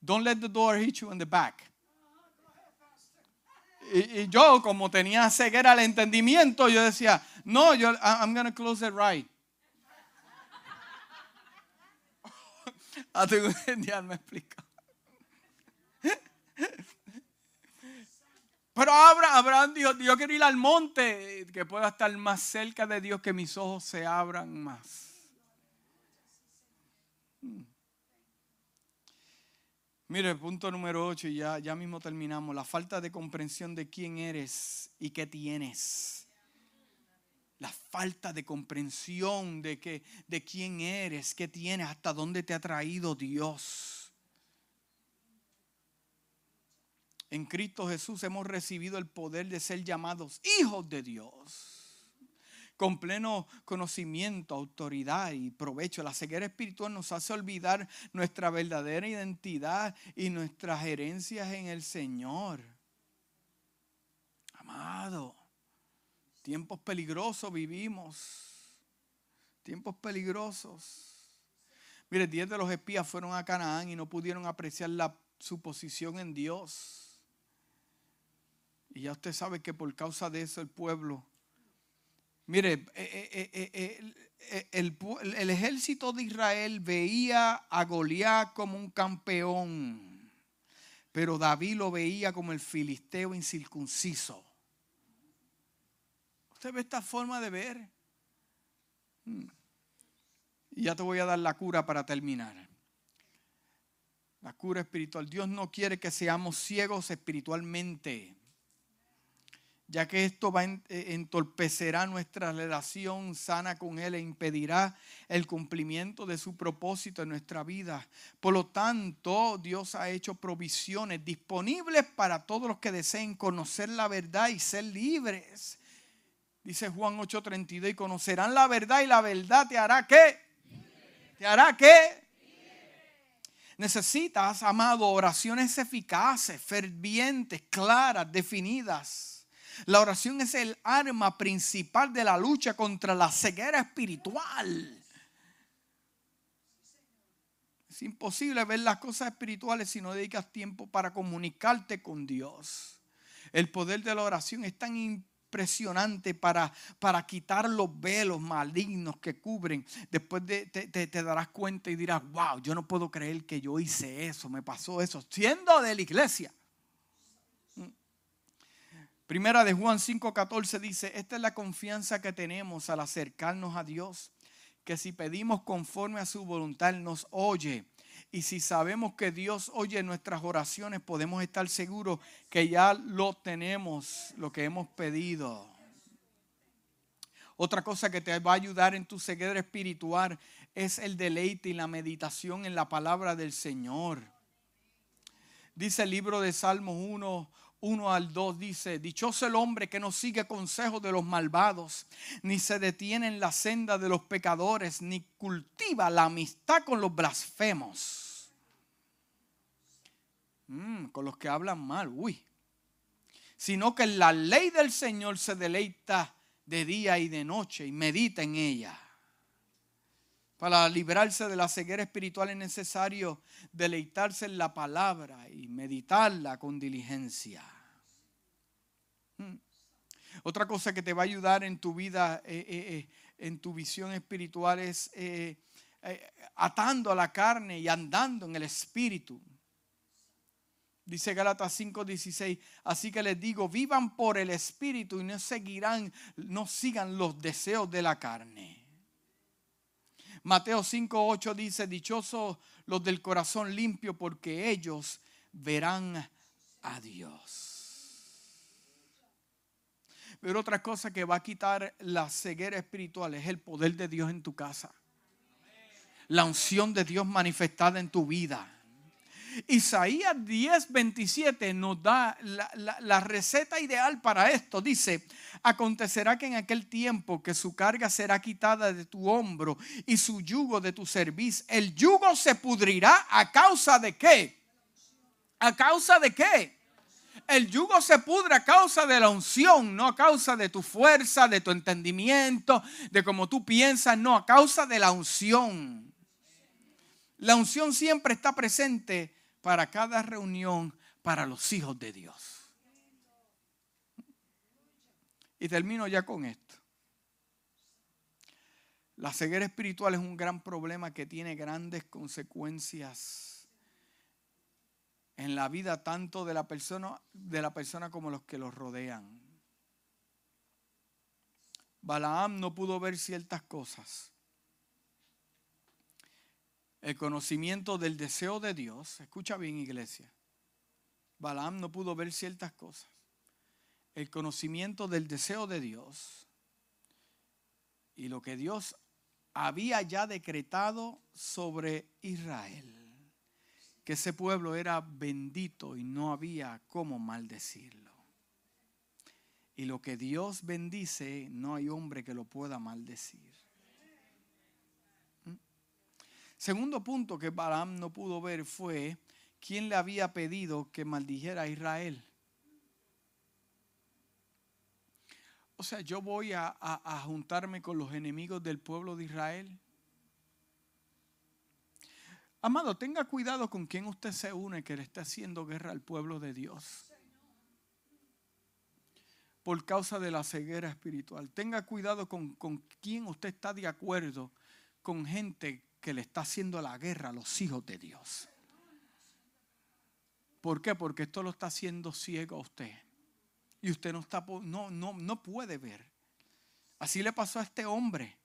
don't let the door hit you in the back. Y, yo, como tenía ceguera al entendimiento, yo decía, no, yo, I'm going to close it right. Hasta un día me explica. Pero Abraham, dijo, yo quiero ir al monte, que pueda estar más cerca de Dios, que mis ojos se abran más. Hmm. Mire, punto número 8, ya, ya mismo terminamos. La falta de comprensión de quién eres y qué tienes. La falta de comprensión de, que, de quién eres, qué tienes, hasta dónde te ha traído Dios. En Cristo Jesús hemos recibido el poder de ser llamados hijos de Dios. Con pleno conocimiento, autoridad y provecho. La ceguera espiritual nos hace olvidar nuestra verdadera identidad y nuestras herencias en el Señor. Amado, tiempos peligrosos vivimos. Tiempos peligrosos. Mire, diez de los espías fueron a Canaán y no pudieron apreciar la, su posición en Dios. Y ya usted sabe que por causa de eso el pueblo, mire, el, ejército de Israel veía a Goliat como un campeón, pero David lo veía como el filisteo incircunciso. ¿Usted ve esta forma de ver? Hmm. Y ya te voy a dar la cura para terminar. La cura espiritual. Dios no quiere que seamos ciegos espiritualmente ya que esto va eh, entorpecerá nuestra relación sana con Él e impedirá el cumplimiento de su propósito en nuestra vida. Por lo tanto, Dios ha hecho provisiones disponibles para todos los que deseen conocer la verdad y ser libres. Dice Juan 8:32, y conocerán la verdad y la verdad te hará qué? ¿Te hará qué? Necesitas, amado, oraciones eficaces, fervientes, claras, definidas la oración es el arma principal de la lucha contra la ceguera espiritual. Es imposible ver las cosas espirituales si no dedicas tiempo para comunicarte con Dios. El poder de la oración es tan impresionante para, para quitar los velos malignos que cubren. Después de, te, te darás cuenta y dirás, wow, yo no puedo creer que yo hice eso, me pasó eso, siendo de la iglesia. Primera de Juan 5:14 dice, esta es la confianza que tenemos al acercarnos a Dios, que si pedimos conforme a su voluntad, nos oye. Y si sabemos que Dios oye nuestras oraciones, podemos estar seguros que ya lo tenemos, lo que hemos pedido. Otra cosa que te va a ayudar en tu ceguera espiritual es el deleite y la meditación en la palabra del Señor. Dice el libro de Salmos 1, 1 al 2 dice, dichoso el hombre que no sigue consejos de los malvados, ni se detiene en la senda de los pecadores, ni cultiva la amistad con los blasfemos. Mm, con los que hablan mal, uy. Sino que la ley del Señor se deleita de día y de noche y medita en ella. Para librarse de la ceguera espiritual es necesario deleitarse en la palabra y meditarla con diligencia. Hmm. Otra cosa que te va a ayudar en tu vida, eh, eh, eh, en tu visión espiritual es atando a la carne y andando en el espíritu. Dice Gálatas 5:16, así que les digo, vivan por el espíritu y no seguirán, no sigan los deseos de la carne. Mateo 5:8 dice, dichosos los del corazón limpio porque ellos verán a Dios. Pero otra cosa que va a quitar la ceguera espiritual es el poder de Dios en tu casa. La unción de Dios manifestada en tu vida. Isaías 10, 27 nos da la, receta ideal para esto. Dice, acontecerá que en aquel tiempo que su carga será quitada de tu hombro y su yugo de tu cerviz. El yugo se pudrirá a causa de qué? ¿A causa de qué? El yugo se pudre a causa de la unción, no a causa de tu fuerza, de tu entendimiento, de cómo tú piensas, no, a causa de la unción. La unción siempre está presente para cada reunión para los hijos de Dios. Y termino ya con esto. La ceguera espiritual es un gran problema que tiene grandes consecuencias en la vida tanto de la persona, de la persona como los que los rodean. Balaam no pudo ver ciertas cosas. El conocimiento del deseo de Dios, escucha bien iglesia, Balaam no pudo ver ciertas cosas. El conocimiento del deseo de Dios y lo que Dios había ya decretado sobre Israel que ese pueblo era bendito y no había cómo maldecirlo. Y lo que Dios bendice, no hay hombre que lo pueda maldecir. ¿Mm? Segundo punto que Balaam no pudo ver fue quién le había pedido que maldijera a Israel. O sea, yo voy a, a juntarme con los enemigos del pueblo de Israel. Amado, tenga cuidado con quien usted se une que le está haciendo guerra al pueblo de Dios. Por causa de la ceguera espiritual. Tenga cuidado con, con quien usted está de acuerdo con gente que le está haciendo la guerra a los hijos de Dios. ¿Por qué? Porque esto lo está haciendo ciego a usted. Y usted no, está, no, no, no puede ver. Así le pasó a este hombre.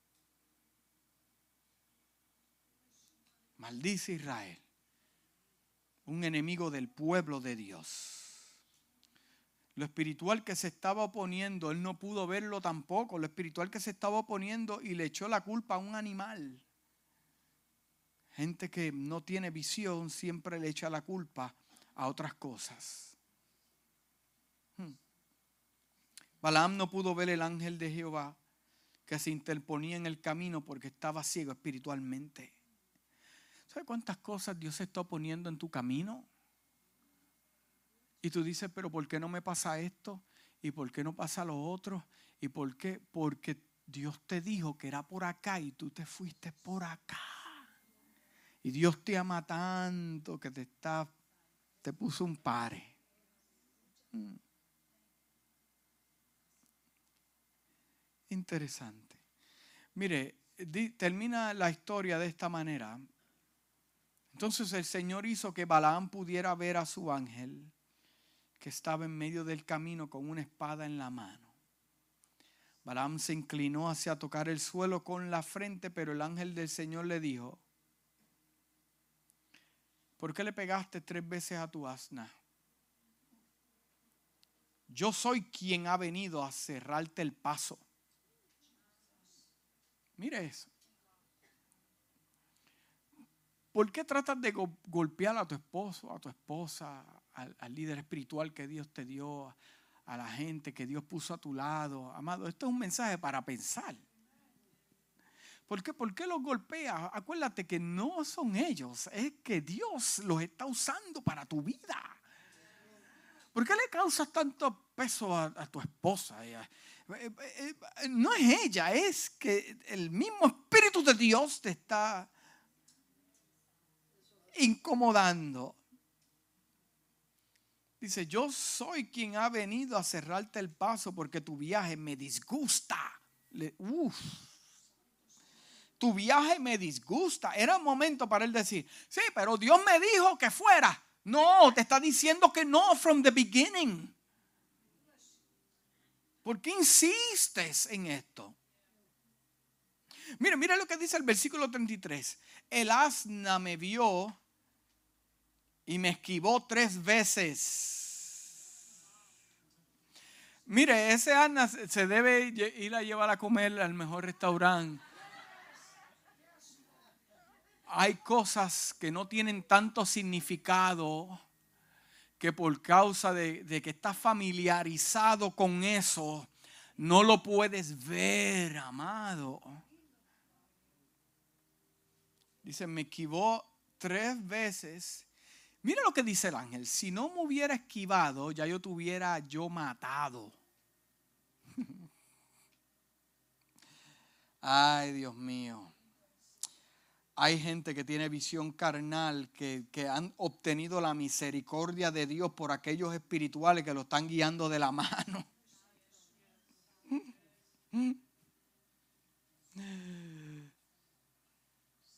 Maldice Israel, un enemigo del pueblo de Dios. Lo espiritual que se estaba oponiendo, él no pudo verlo tampoco. Lo espiritual que se estaba oponiendo y le echó la culpa a un animal. Gente que no tiene visión siempre le echa la culpa a otras cosas. Hmm. Balaam no pudo ver el ángel de Jehová que se interponía en el camino porque estaba ciego espiritualmente. ¿Sabes cuántas cosas Dios está poniendo en tu camino? Y tú dices, pero ¿por qué no me pasa esto? ¿Y por qué no pasa lo otro? ¿Y por qué? Porque Dios te dijo que era por acá y tú te fuiste por acá. Y Dios te ama tanto que te está, te puso un pare. Mm. Interesante. Mire, termina la historia de esta manera. Entonces el Señor hizo que Balaam pudiera ver a su ángel que estaba en medio del camino con una espada en la mano. Balaam se inclinó hacia tocar el suelo con la frente, pero el ángel del Señor le dijo, ¿por qué le pegaste tres veces a tu asna? Yo soy quien ha venido a cerrarte el paso. Mire eso. ¿Por qué tratas de golpear a tu esposo, a tu esposa, al, líder espiritual que Dios te dio, a la gente que Dios puso a tu lado? Amado, esto es un mensaje para pensar. ¿Por qué, ¿Por qué los golpeas? Acuérdate que no son ellos, es que Dios los está usando para tu vida. ¿Por qué le causas tanto peso a, tu esposa? Eh, eh, eh, no es ella, es que el mismo Espíritu de Dios te está incomodando. Dice, yo soy quien ha venido a cerrarte el paso porque tu viaje me disgusta. Tu viaje me disgusta. Era un momento para él decir, sí, pero Dios me dijo que fuera. No, te está diciendo que no from the beginning. ¿Por qué insistes en esto? Mira, mira lo que dice el versículo 33. El asna me vio y me esquivó tres veces. Mire, ese asna se debe ir a llevar a comer al mejor restaurante. Hay cosas que no tienen tanto significado que por causa de, de que estás familiarizado con eso, no lo puedes ver, amado. Dice, me esquivó tres veces. Mira lo que dice el ángel. Si no me hubiera esquivado, ya yo te hubiera yo matado. Ay, Dios mío. Hay gente que tiene visión carnal, que, que, han obtenido la misericordia de Dios por aquellos espirituales que lo están guiando de la mano.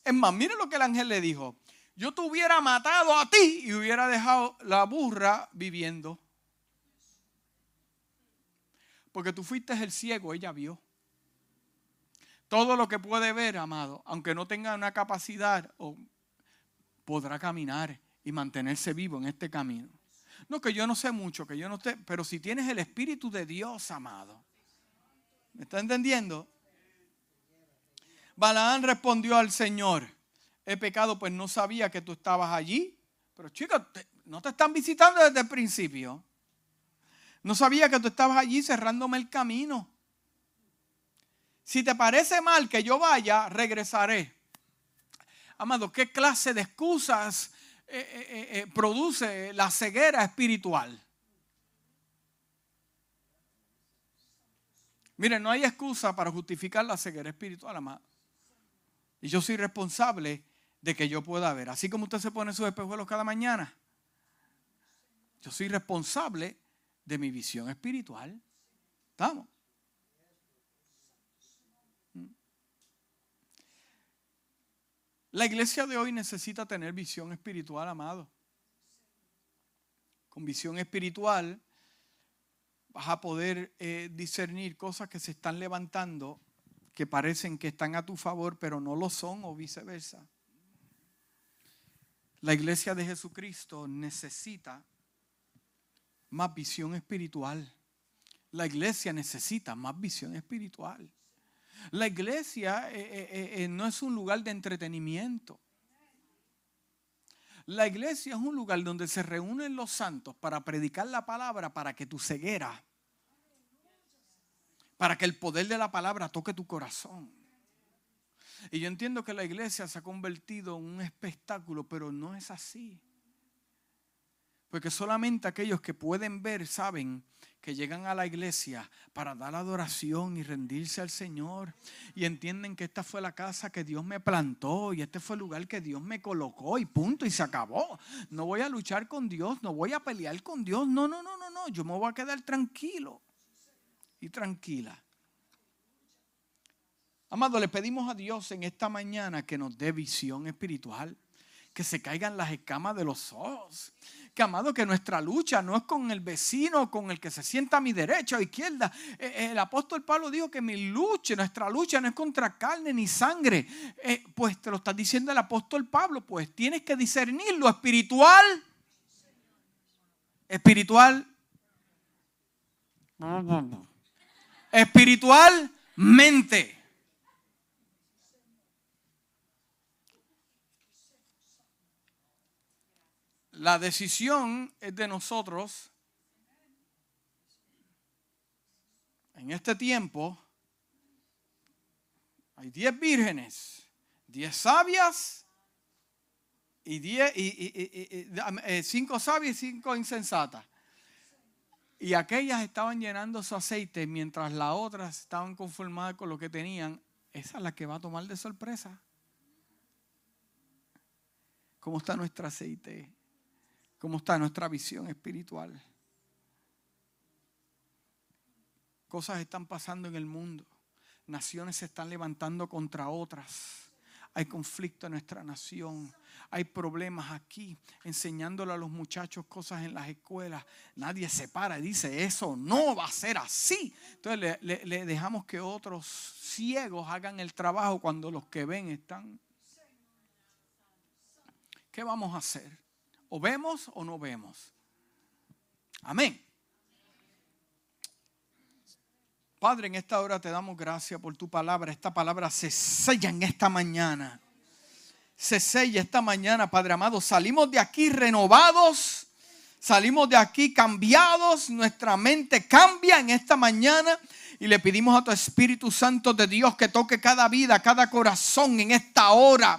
Es más, mire lo que el ángel le dijo. Yo te hubiera matado a ti y hubiera dejado la burra viviendo. Porque tú fuiste el ciego, ella vio. Todo lo que puede ver, amado, aunque no tenga una capacidad, podrá caminar y mantenerse vivo en este camino. No, que yo no sé mucho, que yo no sé, pero si tienes el Espíritu de Dios, amado. ¿Me está entendiendo? Balaán respondió al Señor, he pecado pues no sabía que tú estabas allí. Pero chicos, no te están visitando desde el principio. No sabía que tú estabas allí cerrándome el camino. Si te parece mal que yo vaya, regresaré. Amado, ¿qué clase de excusas eh, eh, eh, produce la ceguera espiritual? Miren, no hay excusa para justificar la ceguera espiritual, amado. Y yo soy responsable de que yo pueda ver. Así como usted se pone sus espejuelos cada mañana. Yo soy responsable de mi visión espiritual. ¿Estamos? La iglesia de hoy necesita tener visión espiritual, amado. Con visión espiritual vas a poder eh, discernir cosas que se están levantando que parecen que están a tu favor, pero no lo son o viceversa. La iglesia de Jesucristo necesita más visión espiritual. La iglesia necesita más visión espiritual. La iglesia eh, eh, eh, no es un lugar de entretenimiento. La iglesia es un lugar donde se reúnen los santos para predicar la palabra para que tu ceguera para que el poder de la palabra toque tu corazón. Y yo entiendo que la iglesia se ha convertido en un espectáculo, pero no es así. Porque solamente aquellos que pueden ver saben que llegan a la iglesia para dar adoración y rendirse al Señor. Y entienden que esta fue la casa que Dios me plantó y este fue el lugar que Dios me colocó y punto y se acabó. No voy a luchar con Dios, no voy a pelear con Dios. No, no, no, no, no. Yo me voy a quedar tranquilo y tranquila. Amado, le pedimos a Dios en esta mañana que nos dé visión espiritual, que se caigan las escamas de los ojos. Que amado, que nuestra lucha no es con el vecino, con el que se sienta a mi derecha o izquierda. Eh, eh, el apóstol Pablo dijo que mi lucha, nuestra lucha no es contra carne ni sangre. Eh, pues te lo está diciendo el apóstol Pablo, pues tienes que discernir lo espiritual. Espiritual espiritualmente. La decisión es de nosotros en este tiempo. Hay diez vírgenes, diez sabias y, diez, y, eh, cinco sabias y cinco insensatas. Y aquellas estaban llenando su aceite mientras las otras estaban conformadas con lo que tenían. Esa es la que va a tomar de sorpresa. ¿Cómo está nuestro aceite? ¿Cómo está nuestra visión espiritual? Cosas están pasando en el mundo. naciones se están levantando contra otras. Hay conflicto en nuestra nación. Hay problemas aquí, enseñándole a los muchachos cosas en las escuelas. Nadie se para y dice, eso no va a ser así. Entonces le, le dejamos que otros ciegos hagan el trabajo cuando los que ven están. ¿Qué vamos a hacer? ¿O vemos o no vemos? Amén. Padre, en esta hora te damos gracias por tu palabra. Esta palabra se sella en esta mañana. Se sella esta mañana, Padre amado. Salimos de aquí renovados. Salimos de aquí cambiados. Nuestra mente cambia en esta mañana. Y le pedimos a tu Espíritu Santo de Dios que toque cada vida, cada corazón en esta hora